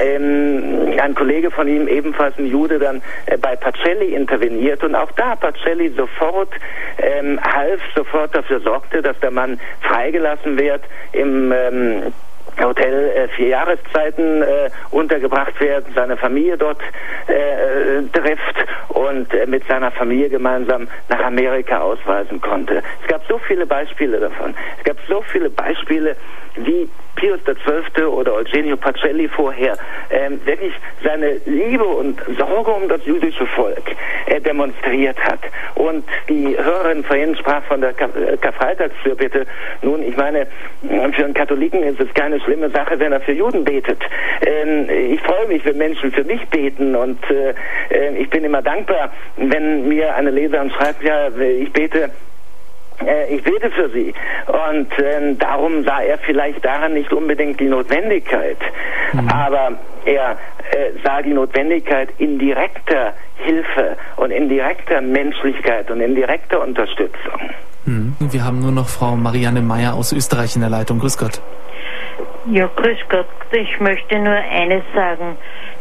ähm, ein Kollege von ihm, ebenfalls ein Jude, dann äh, bei Pacelli interveniert. Und auch da Pacelli sofort ähm, half, sofort dafür sorgte, dass der Mann freigelassen wird im ähm, Hotel äh, vier Jahreszeiten äh, untergebracht werden, seine Familie dort äh, trifft und äh, mit seiner Familie gemeinsam nach Amerika ausweisen konnte. Es gab so viele Beispiele davon. Es gab so viele Beispiele, wie Pius XII. oder Eugenio Pacelli vorher ähm, wirklich seine Liebe und Sorge um das jüdische Volk äh, demonstriert hat. Und die Hörerin vorhin sprach von der äh, Karfreitagsfürbitte. Nun, ich meine, für einen Katholiken ist es keine schlimme Sache, wenn er für Juden betet. Ähm, ich freue mich, wenn Menschen für mich beten und äh, äh ich bin immer dankbar, wenn mir eine Leserin schreibt, ja, ich bete äh, ich bete für sie. Und äh, darum sah er vielleicht daran nicht unbedingt die Notwendigkeit. Mhm. Aber er äh, sah die Notwendigkeit in direkter Hilfe und in direkter Menschlichkeit und in direkter Unterstützung. Mhm. Wir haben nur noch Frau Marianne Meyer aus Österreich in der Leitung. Grüß Gott. Ja, grüß Gott. Ich möchte nur eines sagen.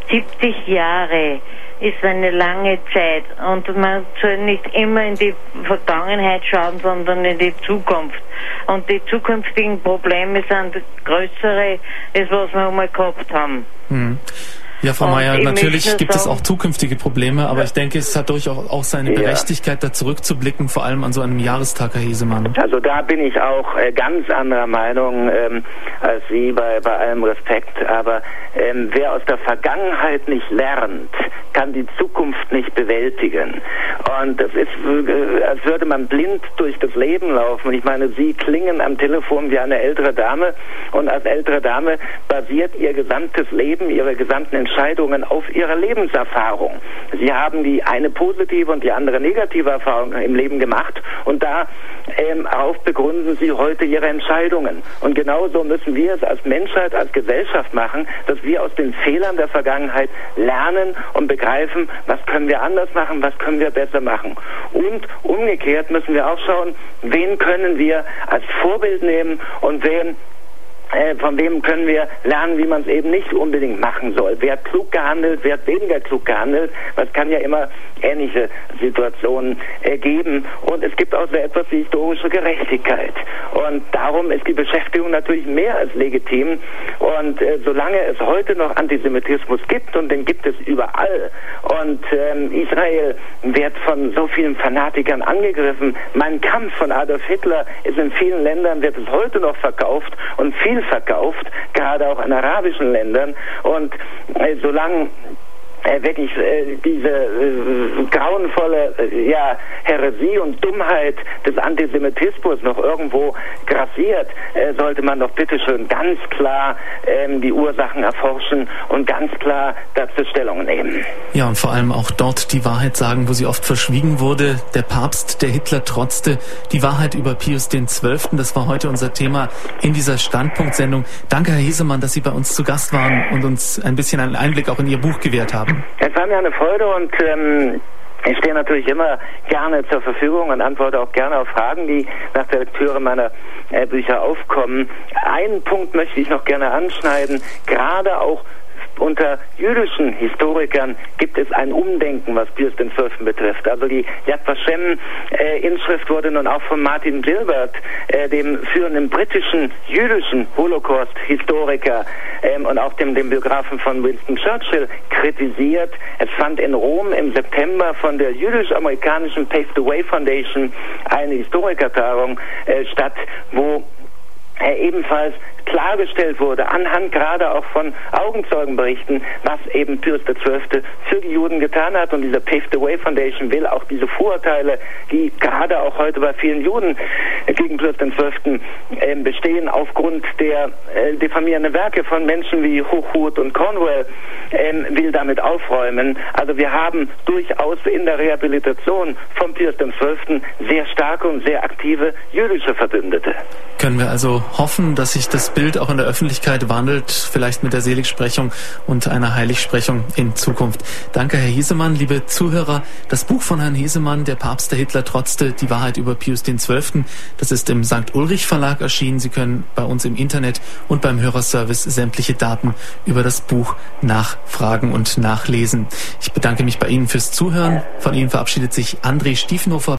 70 Jahre ist eine lange Zeit und man soll nicht immer in die Vergangenheit schauen, sondern in die Zukunft. Und die zukünftigen Probleme sind größere, als was wir einmal gehabt haben. Mhm. Ja, Frau Mayer, natürlich gibt es auch zukünftige Probleme, aber ich denke, es hat durchaus auch seine Berechtigkeit, da zurückzublicken, vor allem an so einem Jahrestag, Herr Hesemann. Also da bin ich auch äh, ganz anderer Meinung ähm, als Sie, bei, bei allem Respekt. Aber ähm, wer aus der Vergangenheit nicht lernt, kann die Zukunft nicht bewältigen. Und das ist, äh, als würde man blind durch das Leben laufen. Und ich meine, Sie klingen am Telefon wie eine ältere Dame und als ältere Dame basiert Ihr gesamtes Leben, Ihre gesamten Entscheidungen auf Ihrer Lebenserfahrung. Sie haben die eine positive und die andere negative Erfahrung im Leben gemacht und darauf ähm, begründen Sie heute Ihre Entscheidungen. Und genauso müssen wir es als Menschheit, als Gesellschaft machen, dass wir aus den Fehlern der Vergangenheit lernen und begreifen, was können wir anders machen, was können wir besser machen. Und umgekehrt müssen wir auch schauen, wen können wir als Vorbild nehmen und wen äh, von wem können wir lernen, wie man es eben nicht unbedingt machen soll. Wer hat klug gehandelt, wer hat weniger klug gehandelt. Es kann ja immer ähnliche Situationen ergeben. Und es gibt auch so etwas wie historische Gerechtigkeit. Und darum ist die Beschäftigung natürlich mehr als legitim. Und äh, solange es heute noch Antisemitismus gibt, und den gibt es überall, und ähm, Israel wird von so vielen Fanatikern angegriffen, mein Kampf von Adolf Hitler ist in vielen Ländern, wird es heute noch verkauft und verkauft, gerade auch in arabischen Ländern. Und äh, solange äh, wirklich äh, diese äh, grauenvolle äh, ja, Häresie und Dummheit des Antisemitismus noch irgendwo grassiert, äh, sollte man doch bitteschön ganz klar ähm, die Ursachen erforschen und ganz klar dazu Stellung nehmen. Ja, und vor allem auch dort die Wahrheit sagen, wo sie oft verschwiegen wurde. Der Papst, der Hitler trotzte, die Wahrheit über Pius XII., das war heute unser Thema in dieser Standpunktsendung. Danke, Herr Hesemann, dass Sie bei uns zu Gast waren und uns ein bisschen einen Einblick auch in Ihr Buch gewährt haben. Es war mir eine Freude und ähm, ich stehe natürlich immer gerne zur Verfügung und antworte auch gerne auf Fragen, die nach der Lektüre meiner äh, Bücher aufkommen. Einen Punkt möchte ich noch gerne anschneiden, gerade auch unter jüdischen Historikern gibt es ein Umdenken, was Pius XII. betrifft. Also die Yad Vashem äh, wurde nun auch von Martin Gilbert, äh, dem führenden britischen jüdischen Holocaust-Historiker ähm, und auch dem, dem Biografen von Winston Churchill kritisiert. Es fand in Rom im September von der jüdisch-amerikanischen Pave the Way Foundation eine Historikertagung äh, statt, wo er ebenfalls klargestellt wurde, anhand gerade auch von Augenzeugenberichten, was eben Pius XII. für die Juden getan hat. Und diese Pave the Way Foundation will auch diese Vorurteile, die gerade auch heute bei vielen Juden gegen Pius XII. Äh, bestehen, aufgrund der äh, diffamierenden Werke von Menschen wie Hochhut und Cornwell, äh, will damit aufräumen. Also wir haben durchaus in der Rehabilitation von Pius XII. sehr starke und sehr aktive jüdische Verbündete. Können wir also hoffen, dass sich das Bild auch in der Öffentlichkeit wandelt, vielleicht mit der Seligsprechung und einer Heiligsprechung in Zukunft. Danke, Herr Hesemann. Liebe Zuhörer, das Buch von Herrn Hesemann, Der Papst, der Hitler trotzte, die Wahrheit über Pius XII., das ist im St. Ulrich Verlag erschienen. Sie können bei uns im Internet und beim Hörerservice sämtliche Daten über das Buch nachfragen und nachlesen. Ich bedanke mich bei Ihnen fürs Zuhören. Von Ihnen verabschiedet sich André Stiefenhofer.